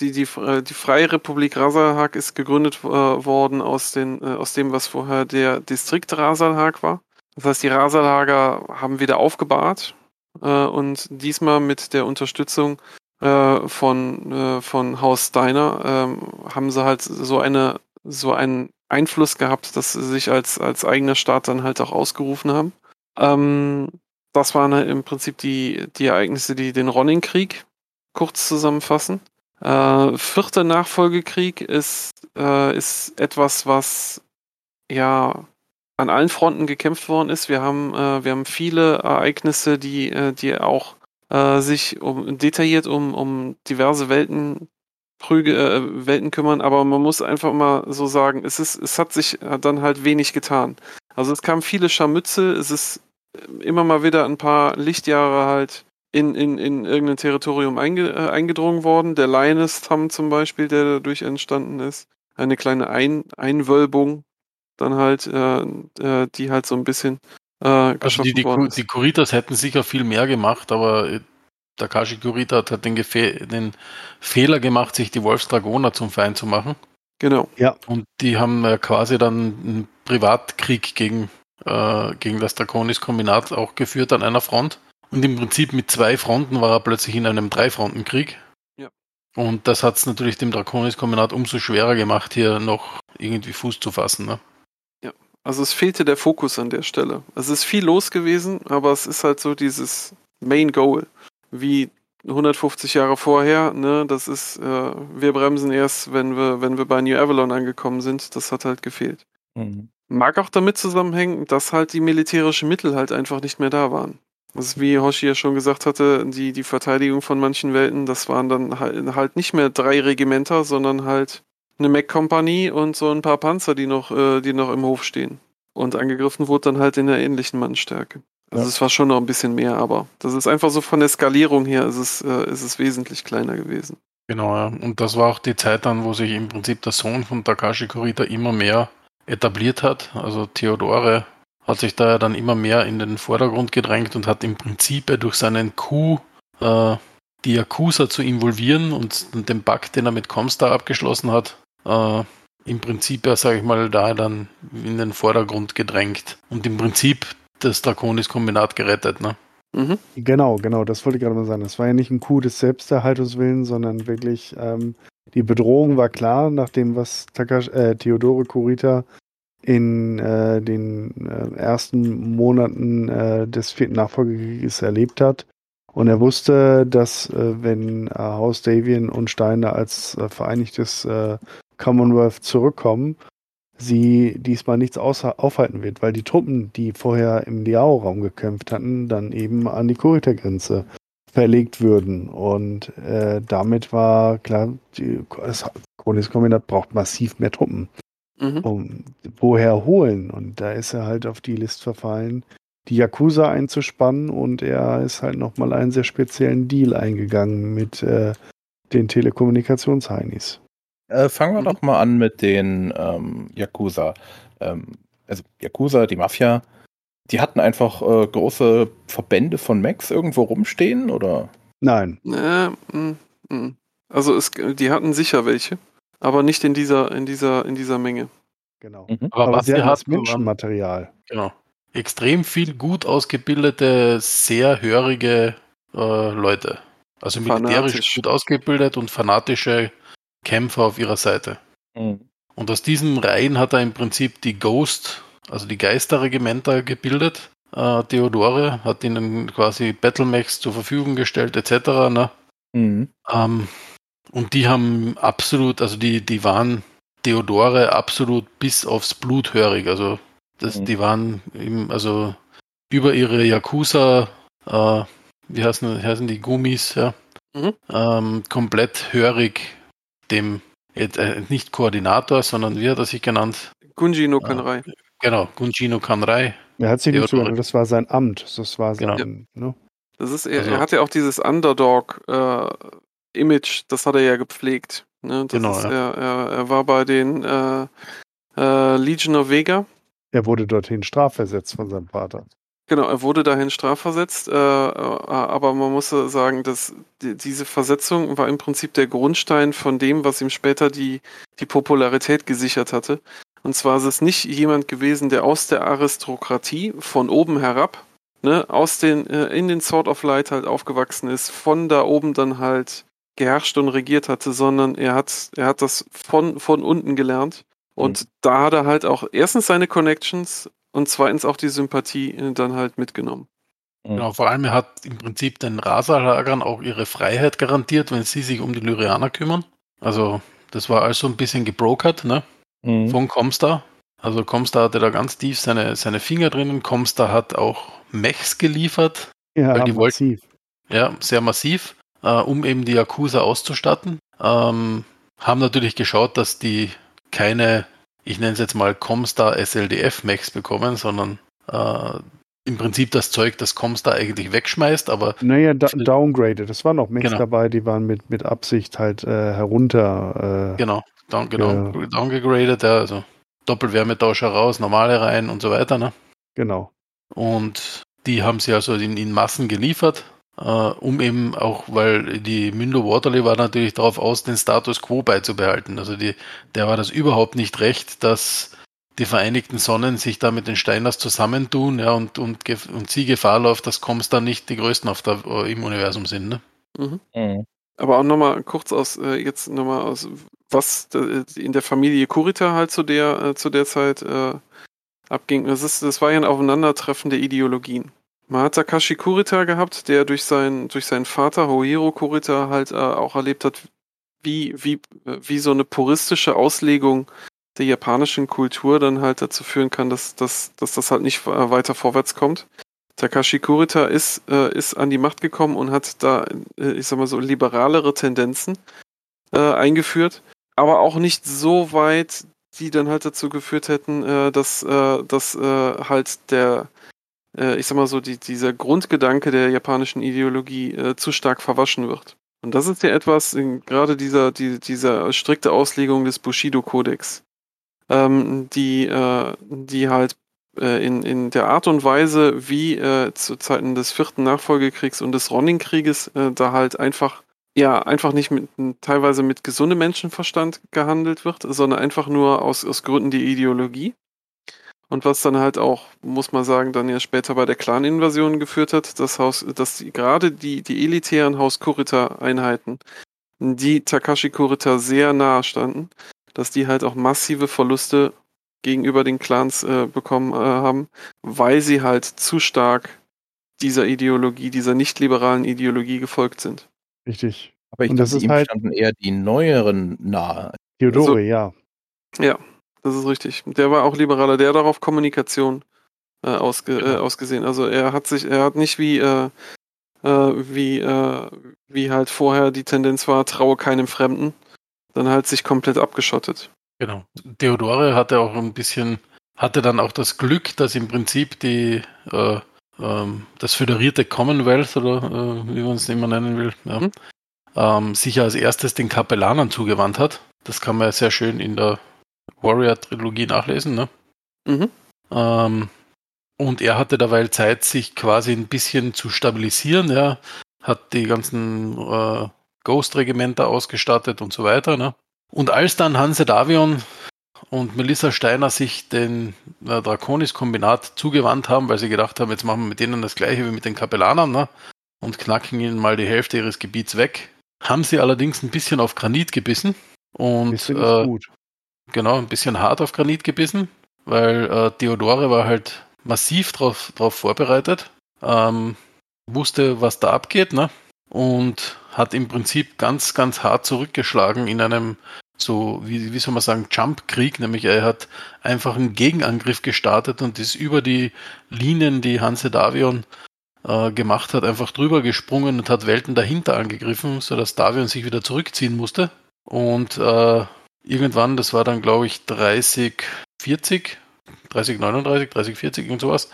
S3: die, die, äh, die Freie Republik Rasalhag ist gegründet äh, worden aus, den, äh, aus dem, was vorher der Distrikt Rasalhag war. Das heißt, die Rasalhager haben wieder aufgebahrt äh, und diesmal mit der Unterstützung von, von Haus Steiner ähm, haben sie halt so eine so einen Einfluss gehabt, dass sie sich als, als eigener Staat dann halt auch ausgerufen haben. Ähm, das waren halt im Prinzip die, die Ereignisse, die den Ronin-Krieg kurz zusammenfassen. Äh, vierter Nachfolgekrieg ist, äh, ist etwas, was ja an allen Fronten gekämpft worden ist. Wir haben, äh, wir haben viele Ereignisse, die, äh, die auch äh, sich um, detailliert um, um diverse Welten Prüge, äh, Welten kümmern, aber man muss einfach mal so sagen, es ist, es hat sich dann halt wenig getan. Also es kamen viele Scharmützel, es ist äh, immer mal wieder ein paar Lichtjahre halt in, in, in irgendein Territorium einge, äh, eingedrungen worden. Der Lioness-Tam zum Beispiel, der dadurch entstanden ist. Eine kleine ein Einwölbung, dann halt, äh, äh, die halt so ein bisschen äh,
S5: Also die, die, die Kuritas hätten sicher viel mehr gemacht, aber äh, Takashi Kurita hat den, den Fehler gemacht, sich die Wolfsdragoner zum Feind zu machen.
S3: Genau.
S5: Und die haben äh, quasi dann einen Privatkrieg gegen äh, gegen das Draconis-Kombinat auch geführt an einer Front. Und im Prinzip mit zwei Fronten war er plötzlich in einem Drei-Fronten-Krieg.
S3: Ja.
S5: Und das hat es natürlich dem Draconis-Kombinat umso schwerer gemacht, hier noch irgendwie Fuß zu fassen. Ne?
S3: Also es fehlte der Fokus an der Stelle. Es ist viel los gewesen, aber es ist halt so dieses Main Goal, wie 150 Jahre vorher. Ne, das ist, äh, wir bremsen erst, wenn wir, wenn wir bei New Avalon angekommen sind. Das hat halt gefehlt.
S2: Mhm.
S3: Mag auch damit zusammenhängen, dass halt die militärischen Mittel halt einfach nicht mehr da waren. Das ist, wie Hoshi ja schon gesagt hatte, die, die Verteidigung von manchen Welten, das waren dann halt, halt nicht mehr drei Regimenter, sondern halt eine Mac-Kompanie und so ein paar Panzer, die noch, äh, die noch im Hof stehen. Und angegriffen wurde dann halt in der ähnlichen Mannstärke. Also
S4: Ja.
S3: es war schon noch ein bisschen mehr, aber das ist einfach so von der Skalierung her, ist es, äh, ist es wesentlich kleiner gewesen.
S5: Genau, ja. Und das war auch die Zeit dann, wo sich im Prinzip der Sohn von Takashi Kurita immer mehr etabliert hat. Also Theodore hat sich da ja dann immer mehr in den Vordergrund gedrängt und hat im Prinzip durch seinen Coup äh, die Yakuza zu involvieren und den Pakt, den er mit Comstar abgeschlossen hat, äh, im Prinzip ja, sage ich mal, da dann in den Vordergrund gedrängt und im Prinzip das Draconis-Kombinat gerettet. Ne?
S3: Mhm.
S4: Genau, genau, das wollte ich gerade mal sagen. Das war ja nicht ein Coup des Selbsterhaltungswillens, sondern wirklich ähm, die Bedrohung war klar, nach dem, was Takash, äh, Theodore Kurita in äh, den äh, ersten Monaten äh, des vierten Nachfolgekrieges erlebt hat. Und er wusste, dass äh, wenn äh, Haus Davian und Steiner als äh, vereinigtes äh, Commonwealth zurückkommen, sie diesmal nichts ausha- aufhalten wird, weil die Truppen, die vorher im Liao-Raum gekämpft hatten, dann eben an die Kurita-Grenze verlegt würden. Und äh, damit war klar, die, das Kombinat braucht massiv mehr Truppen
S3: Mhm.
S4: um woher holen. Und da ist er halt auf die List verfallen, die Yakuza einzuspannen und er ist halt nochmal einen sehr speziellen Deal eingegangen mit äh, den Telekommunikationsheinis.
S2: Äh, fangen wir
S3: Mhm.
S2: doch mal an mit den ähm, Yakuza. Ähm, also Yakuza, die Mafia, die hatten einfach äh, große Verbände von Max irgendwo rumstehen oder?
S4: Nein,
S3: Äh, mm, mm. Also es, die hatten sicher welche, aber nicht in dieser, in dieser, in dieser Menge.
S4: genau.
S2: Mhm.
S5: Aber,
S4: Aber
S5: was
S4: sie hatten das Menschenmaterial.
S5: Genau. Extrem viel gut ausgebildete, sehr hörige äh, Leute. Also militärisch
S3: Fanatisch.
S5: gut ausgebildet und fanatische Kämpfer auf ihrer Seite.
S2: Mhm.
S5: Und aus diesen Reihen hat er im Prinzip die Ghost, also die Geisterregimenter gebildet. Äh, Theodore hat ihnen quasi Battlemechs zur Verfügung gestellt, etc. Ne?
S2: Mhm.
S5: Ähm, und die haben absolut, also die, die waren Theodore absolut bis aufs Blut hörig. Also das,
S2: Mhm.
S5: die waren im, also über ihre Yakuza, äh, wie heißen, heißen die Gummis, ja,
S3: Mhm.
S5: ähm, komplett hörig dem, jetzt, äh, nicht Koordinator, sondern wie hat er sich genannt?
S3: Gunji no
S5: Ah.
S3: Kanrai.
S5: Genau, Gunjino Kanrai.
S4: Er hat sich nicht sogar, das war sein Amt. Das war
S5: Genau.
S4: sein, ne?
S3: Das ist, er,
S5: Also-
S3: er hat ja auch dieses Underdog-Image, das hat er ja gepflegt. Ne? Das
S5: Genau,
S3: ist,
S5: ja.
S3: er, er, er war bei den äh, äh, Legion of Vega.
S4: Er wurde dorthin strafversetzt von seinem Vater.
S3: Genau, er wurde dahin strafversetzt, äh, äh, aber man muss sagen, dass die, diese Versetzung war im Prinzip der Grundstein von dem, was ihm später die, die Popularität gesichert hatte. Und zwar ist es nicht jemand gewesen, der aus der Aristokratie von oben herab, ne, aus den, äh, in den Sword of Light halt aufgewachsen ist, von da oben dann halt geherrscht und regiert hatte, sondern er hat, er hat das von, von unten gelernt. Und da hat er halt auch erstens seine Connections und zweitens auch die Sympathie äh, dann halt mitgenommen.
S5: Genau, vor allem er hat im Prinzip den Rasa-Lagern auch ihre Freiheit garantiert, wenn sie sich um die Lyrianer kümmern. Also das war also ein bisschen gebrokert, ne?
S2: Mhm.
S5: von Comstar. Also Comstar hatte da ganz tief seine, seine Finger drinnen. Comstar hat auch Mechs geliefert,
S4: Ja,
S5: Weil die wollten-
S4: massiv.
S5: ja, sehr massiv, äh, um eben die Yakuza auszustatten. Ähm, haben natürlich geschaut, dass die keine, ich nenne es jetzt mal Comstar SLDF Mechs bekommen, sondern äh, im Prinzip das Zeug, das Comstar eigentlich wegschmeißt, aber
S4: Naja, da, downgraded. Es waren noch Mechs
S5: Genau.
S4: dabei, die waren mit, mit Absicht halt äh, herunter. Äh,
S5: genau, down, genau downgegradet, ja, also Doppelwärmetauscher raus, normale rein und so weiter, ne?
S4: genau.
S5: Und die haben sie also in, in Massen geliefert, äh, um eben auch, weil die Mündo Waterloo war natürlich darauf aus, den Status quo beizubehalten. Also die, der war das überhaupt nicht recht, dass die Vereinigten Sonnen sich da mit den Steiners zusammentun, ja, und, und, gef- und sie Gefahr läuft, dass Coms dann nicht die größten auf der, äh, im Universum sind, ne?
S3: Mhm.
S2: Mhm.
S3: Aber auch nochmal kurz aus, äh, jetzt nochmal aus, was äh, in der Familie Kurita halt zu der, äh, zu der Zeit äh, abging. Das, ist, das war ja ein Aufeinandertreffen der Ideologien. Man hat Takashi Kurita gehabt, der durch, sein, durch seinen Vater Hohiro Kurita halt äh, auch erlebt hat, wie, wie, äh, wie so eine puristische Auslegung der japanischen Kultur dann halt dazu führen kann, dass, dass, dass das halt nicht äh, weiter vorwärts kommt. Takashi Kurita ist, äh, ist an die Macht gekommen und hat da, äh, ich sag mal so, liberalere Tendenzen äh, eingeführt, aber auch nicht so weit, die dann halt dazu geführt hätten, dass, dass halt der, äh, ich sag mal so, die, dieser Grundgedanke der japanischen Ideologie äh, zu stark verwaschen wird. Und das ist ja etwas, gerade dieser, die, dieser strikte Auslegung des Bushido-Kodex, ähm, die, äh, die halt äh, in, in der Art und Weise, wie äh, zu Zeiten des vierten Nachfolgekriegs und des Ronin-Krieges äh, da halt einfach, ja, einfach nicht mit, teilweise mit gesundem Menschenverstand gehandelt wird, sondern einfach nur aus, aus Gründen der Ideologie. Und was dann halt auch, muss man sagen, dann ja später bei der Clan-Invasion geführt hat, das Haus, dass die, gerade die, die elitären Haus Kurita-Einheiten, die Takashi Kurita sehr nahe standen, dass die halt auch massive Verluste gegenüber den Clans äh, bekommen äh, haben, weil sie halt zu stark dieser Ideologie, dieser nicht-liberalen Ideologie gefolgt sind.
S4: Richtig.
S2: Aber ich
S4: Und das
S2: dachte,
S4: ist
S2: ihm
S4: halt-
S2: standen eher die neueren nahe.
S4: Theodore,
S3: Also-
S4: ja.
S3: Ja, das ist richtig. Der war auch liberaler, der hat darauf Kommunikation äh, ausge, äh, ausgesehen. Also er hat sich, er hat nicht wie, äh, äh, wie, äh, wie halt vorher die Tendenz war, traue keinem Fremden, dann halt sich komplett abgeschottet.
S5: Genau. Theodore hatte auch ein bisschen, hatte dann auch das Glück, dass im Prinzip die, äh, ähm, das föderierte Commonwealth oder wie man es immer nennen will, ja,
S3: Mhm.
S5: ähm, sich als erstes den Kapellanern zugewandt hat. Das kann man ja sehr schön in der Warrior-Trilogie nachlesen. Ne?
S3: Mhm.
S5: Ähm, und er hatte derweil Zeit, sich quasi ein bisschen zu stabilisieren. Ja, hat die ganzen äh, Ghost-Regimenter ausgestattet und so weiter. Ne? Und als dann Hanse Davion und Melissa Steiner sich den äh, Draconis-Kombinat zugewandt haben, weil sie gedacht haben, jetzt machen wir mit denen das gleiche wie mit den Kapellanern ne? und knacken ihnen mal die Hälfte ihres Gebiets weg, haben sie allerdings ein bisschen auf Granit gebissen und äh. Genau, ein bisschen hart auf Granit gebissen, weil äh, Theodore war halt massiv drauf, drauf vorbereitet, ähm, wusste, was da abgeht, ne? Und hat im Prinzip ganz, ganz hart zurückgeschlagen in einem so, wie, wie soll man sagen, Jump-Krieg, nämlich er hat einfach einen Gegenangriff gestartet und ist über die Linien, die Hanse Davion äh, gemacht hat, einfach drüber gesprungen und hat Welten dahinter angegriffen, sodass Davion sich wieder zurückziehen musste. Und äh, irgendwann, das war dann glaube ich 30, 40, 30, 39, 30, 40, irgend sowas,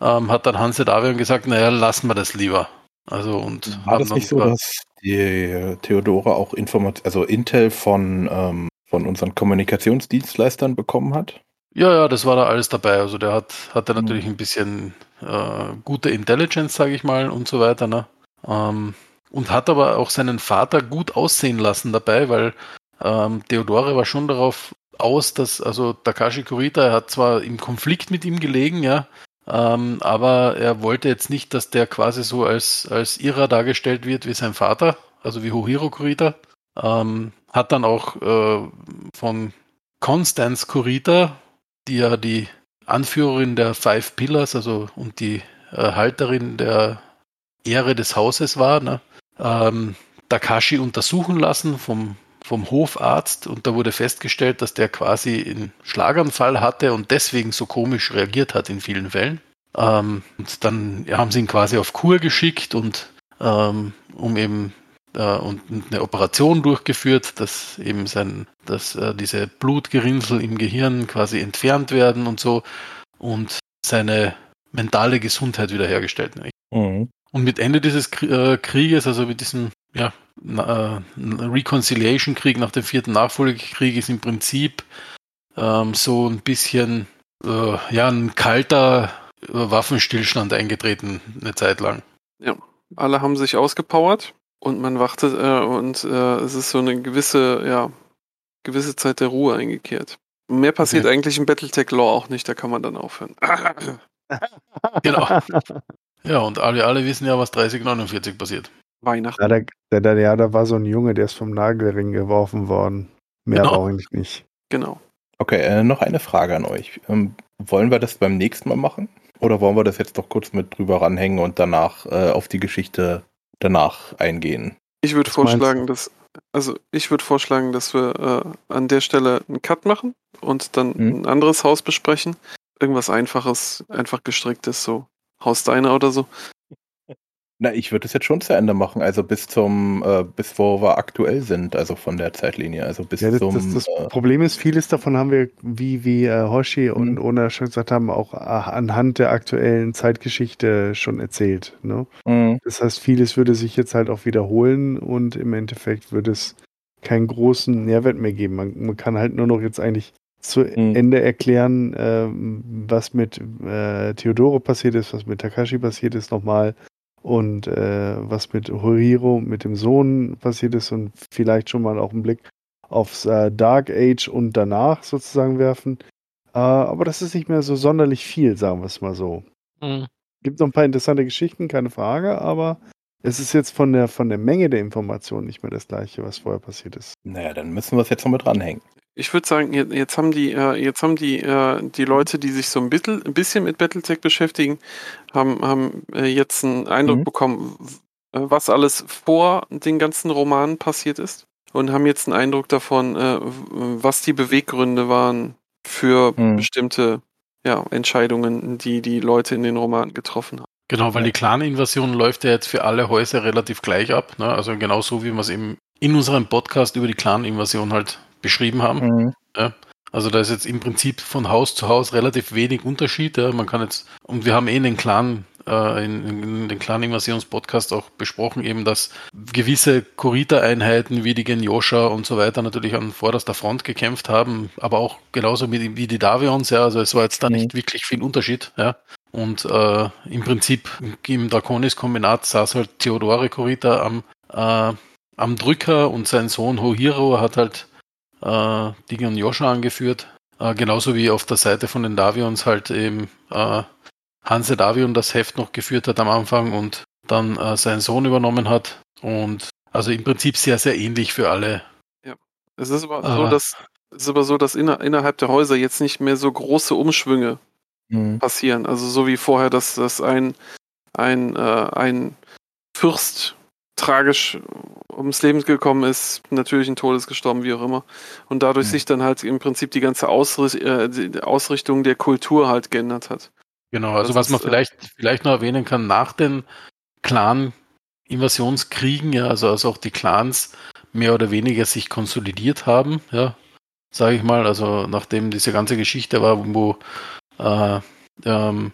S5: ähm, hat dann Hanse Davion gesagt, naja, lassen wir das lieber. Also und
S2: War
S5: haben
S2: das nicht so, dass die äh, Theodore auch Informat also Intel von, ähm, von unseren Kommunikationsdienstleistern bekommen hat?
S5: Ja, ja, das war da alles dabei. Also der hat, hatte
S2: Mhm.
S5: natürlich ein bisschen äh, gute Intelligence, sage ich mal, und so weiter. Ne? Ähm, und hat aber auch seinen Vater gut aussehen lassen dabei, weil ähm, Theodore war schon darauf aus, dass, also Takashi Kurita, er hat zwar im Konflikt mit ihm gelegen, ja, ähm, aber er wollte jetzt nicht, dass der quasi so als, als Ira dargestellt wird wie sein Vater, also wie Hohiro Kurita. Ähm, hat dann auch äh, von Constance Kurita, die ja die Anführerin der Five Pillars, also und die äh, Halterin der Ehre des Hauses war, ne? ähm, Takashi untersuchen lassen vom, vom Hofarzt und da wurde festgestellt, dass der quasi einen Schlaganfall hatte und deswegen so komisch reagiert hat in vielen Fällen. Ähm, und dann haben sie ihn quasi auf Kur geschickt und ähm, um eben äh, und eine Operation durchgeführt, dass eben sein, dass äh, diese Blutgerinnsel im Gehirn quasi entfernt werden und so und seine mentale Gesundheit wiederhergestellt.
S2: Mhm.
S5: Und mit Ende dieses äh, Krieges, also mit diesem ja, äh, Reconciliation-Krieg nach dem vierten Nachfolgekrieg, ist im Prinzip ähm, so ein bisschen äh, ja, ein kalter äh, Waffenstillstand eingetreten, eine Zeit lang.
S3: Alle haben sich ausgepowert und man wartet äh, und äh, es ist so eine gewisse, ja, gewisse Zeit der Ruhe eingekehrt. Mehr passiert
S5: Okay.
S3: eigentlich im Battletech-Lore auch nicht, da kann man dann aufhören.
S5: Genau. Ja, und alle, alle wissen ja, was 3049 passiert.
S3: Weihnachten.
S4: Ja, da, da, da, ja, da war so ein Junge, der ist vom Nagelring geworfen worden. Mehr
S5: Genau.
S4: brauche ich nicht.
S3: Genau.
S2: Okay, äh, noch eine Frage an euch. Ähm, wollen wir das beim nächsten Mal machen? Oder wollen wir das jetzt doch kurz mit drüber ranhängen und danach äh, auf die Geschichte danach eingehen?
S3: Ich würde vorschlagen, dass also ich würde vorschlagen, dass wir äh, an der Stelle einen Cut machen und dann
S2: Mhm.
S3: ein anderes Haus besprechen. Irgendwas einfaches, einfach gestricktes, so Haus Deiner oder so.
S2: Na, ich würde es jetzt schon zu Ende machen, also bis zum, äh, bis wo wir aktuell sind, also von der Zeitlinie, also bis
S4: Ja, das,
S2: zum.
S4: das, das
S2: äh,
S4: Problem ist, vieles davon haben wir, wie, wie äh, Hoshi und
S2: Mhm.
S4: Ona schon gesagt haben, auch äh, anhand der aktuellen Zeitgeschichte schon erzählt. Ne?
S2: mh,
S4: Das heißt, vieles würde sich jetzt halt auch wiederholen und im Endeffekt würde es keinen großen Nährwert mehr geben. Man, man kann halt nur noch jetzt eigentlich zu
S2: Mhm.
S4: Ende erklären, ähm, was mit äh, Theodore passiert ist, was mit Takashi passiert ist nochmal und äh, was mit Horiro, mit dem Sohn passiert ist und vielleicht schon mal auch einen Blick aufs äh, Dark Age und danach sozusagen werfen. Äh, aber das ist nicht mehr so sonderlich viel, sagen wir es mal so. Gibt noch ein paar interessante Geschichten, keine Frage, aber es ist jetzt von der, von der Menge der Informationen nicht mehr das gleiche, was vorher passiert ist.
S2: naja, dann müssen wir es jetzt noch mit dranhängen.
S3: Ich würde sagen, je- jetzt haben die, äh, jetzt haben die, äh, die Leute, die sich so ein bisschen, ein bisschen mit Battletech beschäftigen, haben, haben äh, jetzt einen Eindruck
S2: Mhm.
S3: bekommen, was alles vor den ganzen Romanen passiert ist und haben jetzt einen Eindruck davon, was die Beweggründe waren für
S2: Mhm.
S3: bestimmte ja, Entscheidungen, die die Leute in den Romanen getroffen haben.
S5: Genau, weil die Clan-Invasion läuft ja jetzt für alle Häuser relativ gleich ab. Ne? Also genau so, wie wir es eben in unserem Podcast über die Clan-Invasion halt beschrieben haben.
S2: Mhm.
S5: Also da ist jetzt im Prinzip von Haus zu Haus relativ wenig Unterschied. Ja. Man kann jetzt, und wir haben eh in den Clan, äh, in, in den Clan-Invasions-Podcast auch besprochen, eben, dass gewisse Kurita-Einheiten wie die Genyosha und so weiter natürlich an vorderster Front gekämpft haben, aber auch genauso wie, die- wie die Davions, ja. Also es war jetzt da
S2: Mhm.
S5: nicht wirklich viel Unterschied, ja. Und äh, im Prinzip im Draconis-Kombinat saß halt Theodore Kurita am, äh, am Drücker und sein Sohn Hohiro hat halt äh, Ding und Joscha angeführt. Äh, genauso wie auf der Seite von den Davions halt eben äh, Hanse Davion das Heft noch geführt hat am Anfang und dann äh, sein Sohn übernommen hat. Und also im Prinzip sehr, sehr ähnlich für alle.
S3: Es ist aber
S5: Ah.
S3: so, dass es ist aber so, dass inner, innerhalb der Häuser jetzt nicht mehr so große Umschwünge
S2: Mhm.
S3: passieren. Also so wie vorher, dass, dass ein, ein, äh, ein Fürst tragisch ums Leben gekommen ist, natürlich ein Todes gestorben, wie auch immer. Und dadurch
S2: Mhm.
S3: sich dann halt im Prinzip die ganze Ausricht, äh, die Ausrichtung der Kultur halt geändert hat.
S5: Genau, also
S3: Das
S5: was man
S3: ist, äh,
S5: vielleicht, vielleicht noch erwähnen kann, nach den Clan-Invasionskriegen, ja, also als auch die Clans mehr oder weniger sich konsolidiert haben, ja, sage ich mal, also nachdem diese ganze Geschichte war, wo äh, ähm,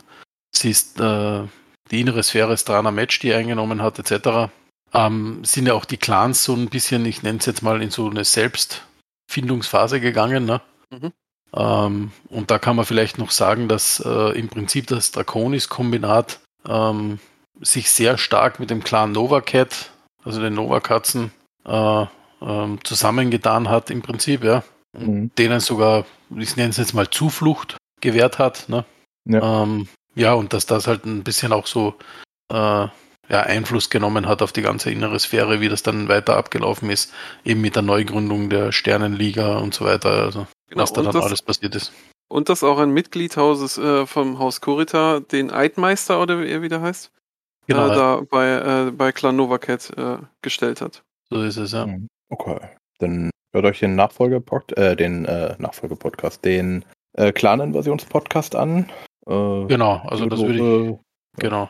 S5: sie ist, äh, die innere Sphäre Strana Match, die eingenommen hat, etc., ähm, sind ja auch die Clans so ein bisschen, ich nenne es jetzt mal, in so eine Selbstfindungsphase gegangen, ne?
S3: Mhm.
S5: Ähm, und da kann man vielleicht noch sagen, dass äh, im Prinzip das Draconis-Kombinat ähm, sich sehr stark mit dem Clan Novacat, also den Novakatzen, äh, ähm, zusammengetan hat im Prinzip, ja.
S2: Mhm.
S5: Denen sogar, ich nenne es jetzt mal Zuflucht gewährt hat, ne?
S2: Ja.
S5: Ähm, ja, und dass das halt ein bisschen auch so äh, ja, Einfluss genommen hat auf die ganze innere Sphäre, wie das dann weiter abgelaufen ist, eben mit der Neugründung der Sternenliga und so weiter, also
S3: Genau,
S5: was da
S3: und
S5: dann
S3: das-
S5: alles passiert ist.
S3: Und dass auch ein Mitglied Hauses, äh, vom Haus Kurita den Eidmeister oder wie er wieder heißt,
S5: Genau,
S3: äh, da bei, äh, bei Clan Novacat äh, gestellt hat.
S5: so ist es, ja.
S2: Mhm. Okay. Dann hört euch den Nachfolgepod äh, den äh, Nachfolgepodcast, den äh, Clan-Invasions-Podcast an. Äh,
S5: Genau, also das würde ich, genau.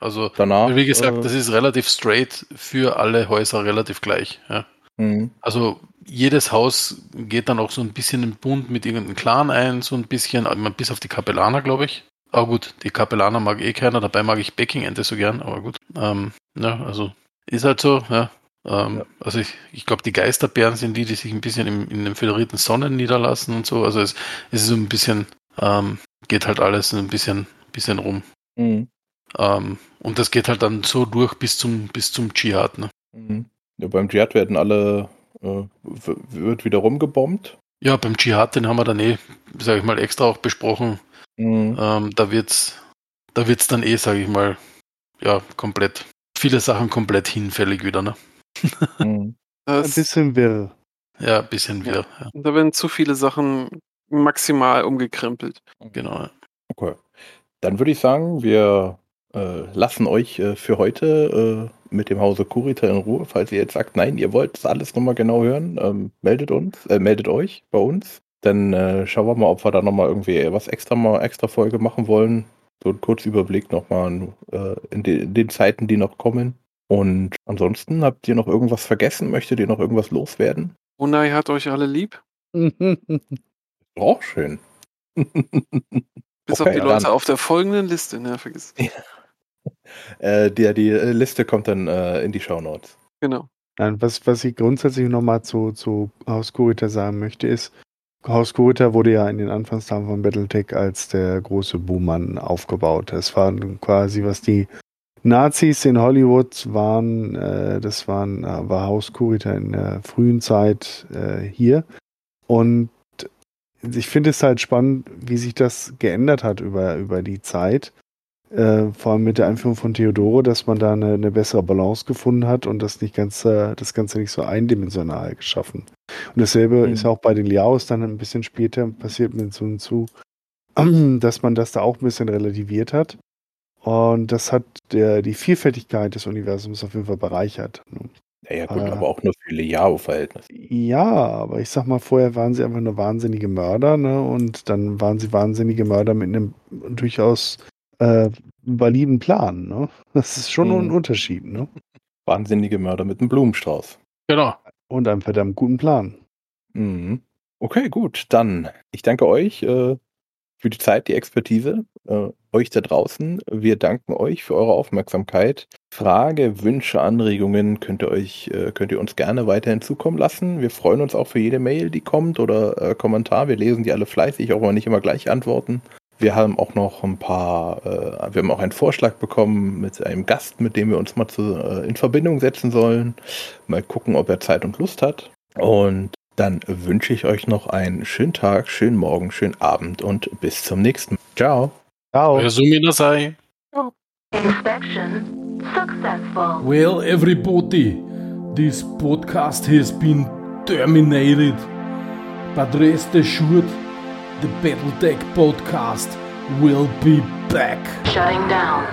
S5: Also,
S2: danach.
S5: wie gesagt,
S2: äh,
S5: das ist relativ straight für alle Häuser relativ gleich, ja.
S2: mhm.
S5: Also jedes Haus geht dann auch so ein bisschen im Bund mit irgendeinem Clan ein, so ein bisschen, aber bis auf die Kapellaner, glaube ich. Aber gut, die Kapellaner mag eh keiner, dabei mag ich Baking-Ente so gern, aber gut. Ähm, ja, also ist halt so, ja. Ähm,
S2: Ja.
S5: Also ich, ich glaube, die Geisterbären sind die, die sich ein bisschen im, in den föderierten Sonnen niederlassen und so. Also es, es ist so ein bisschen, ähm, geht halt alles ein bisschen, bisschen rum.
S2: Mhm.
S5: Ähm, und das geht halt dann so durch bis zum, bis zum Dschihad, ne?
S2: Mhm. Ja, beim Dschihad werden alle, äh, wird wieder rumgebombt.
S5: Ja, beim Dschihad, den haben wir dann eh, sage ich mal, extra auch besprochen.
S2: Mhm.
S5: Ähm, da wird's, da wird's dann eh, sage ich mal, ja, komplett, viele Sachen komplett hinfällig wieder, ne?
S2: Mhm.
S4: Ein bisschen wirr.
S5: Ja, ein bisschen wirr, ja,
S3: da werden zu viele Sachen maximal umgekrempelt.
S5: genau.
S2: Okay. Dann würde ich sagen, wir äh, lassen euch äh, für heute äh, mit dem Hause Kurita in Ruhe. Falls ihr jetzt sagt, nein, ihr wollt das alles nochmal genau hören, ähm, meldet uns, äh, meldet euch bei uns. Dann äh, schauen wir mal, ob wir da nochmal irgendwie was extra mal extra Folge machen wollen. So ein Kurzüberblick nochmal äh, in, de in den Zeiten, die noch kommen. Und ansonsten habt ihr noch irgendwas vergessen? Möchtet ihr noch irgendwas loswerden?
S3: Unai hat euch alle lieb,
S2: Auch schön.
S3: bis
S2: Okay,
S3: auf die
S2: dann.
S3: Leute auf der folgenden Liste. Ne, vergiss.
S2: äh, die, die Liste kommt dann äh, in die Shownotes.
S3: Genau.
S4: Nein, was, was ich grundsätzlich nochmal zu, zu Haus Kurita sagen möchte, ist, Haus Kurita wurde ja in den Anfangstagen von Battletech als der große Buhmann aufgebaut. Es war quasi, was die Nazis in Hollywood waren, äh, das waren, äh, war Haus Kurita in der frühen Zeit äh, hier. Und ich finde es halt spannend, wie sich das geändert hat über, über die Zeit. Äh, vor allem mit der Einführung von Theodore, dass man da eine, eine bessere Balance gefunden hat und das nicht ganz, äh, das Ganze nicht so eindimensional geschaffen. Und dasselbe
S2: Mhm.
S4: ist auch bei den Liaos dann ein bisschen später passiert mit Sun Tzu, dass man das da auch ein bisschen relativiert hat. Und das hat der, die Vielfältigkeit des Universums auf jeden Fall bereichert.
S2: Ja, ja gut,
S4: Ah.
S2: aber auch nur für Liao-Verhältnisse.
S4: Ja, aber ich sag mal, vorher waren sie einfach nur wahnsinnige Mörder, ne? Und dann waren sie wahnsinnige Mörder mit einem durchaus äh, validen Plan, ne? Das ist schon
S2: Mhm.
S4: ein Unterschied, ne?
S2: Wahnsinnige Mörder mit einem Blumenstrauß.
S5: Genau.
S4: Und einem verdammt guten Plan.
S2: Mhm. Okay, gut. Dann, ich danke euch äh, für die Zeit, die Expertise. Äh, euch da draußen. Wir danken euch für eure Aufmerksamkeit. Frage, Wünsche, Anregungen könnt ihr euch, äh, könnt ihr uns gerne weiterhin zukommen lassen. Wir freuen uns auch für jede Mail, die kommt oder äh, Kommentar. Wir lesen die alle fleißig, auch wenn wir nicht immer gleich antworten. Wir haben auch noch ein paar, äh, wir haben auch einen Vorschlag bekommen mit einem Gast, mit dem wir uns mal zu, äh, in Verbindung setzen sollen. Mal gucken, ob er Zeit und Lust hat. Und dann wünsche ich euch noch einen schönen Tag, schönen Morgen, schönen Abend und bis zum nächsten Mal. Ciao.
S4: Ciao.
S5: Euer Suminasai.
S6: Inspection successful.
S7: Well, everybody, this podcast has been terminated. But rest assured, the Battletech podcast will be back.
S6: Shutting down.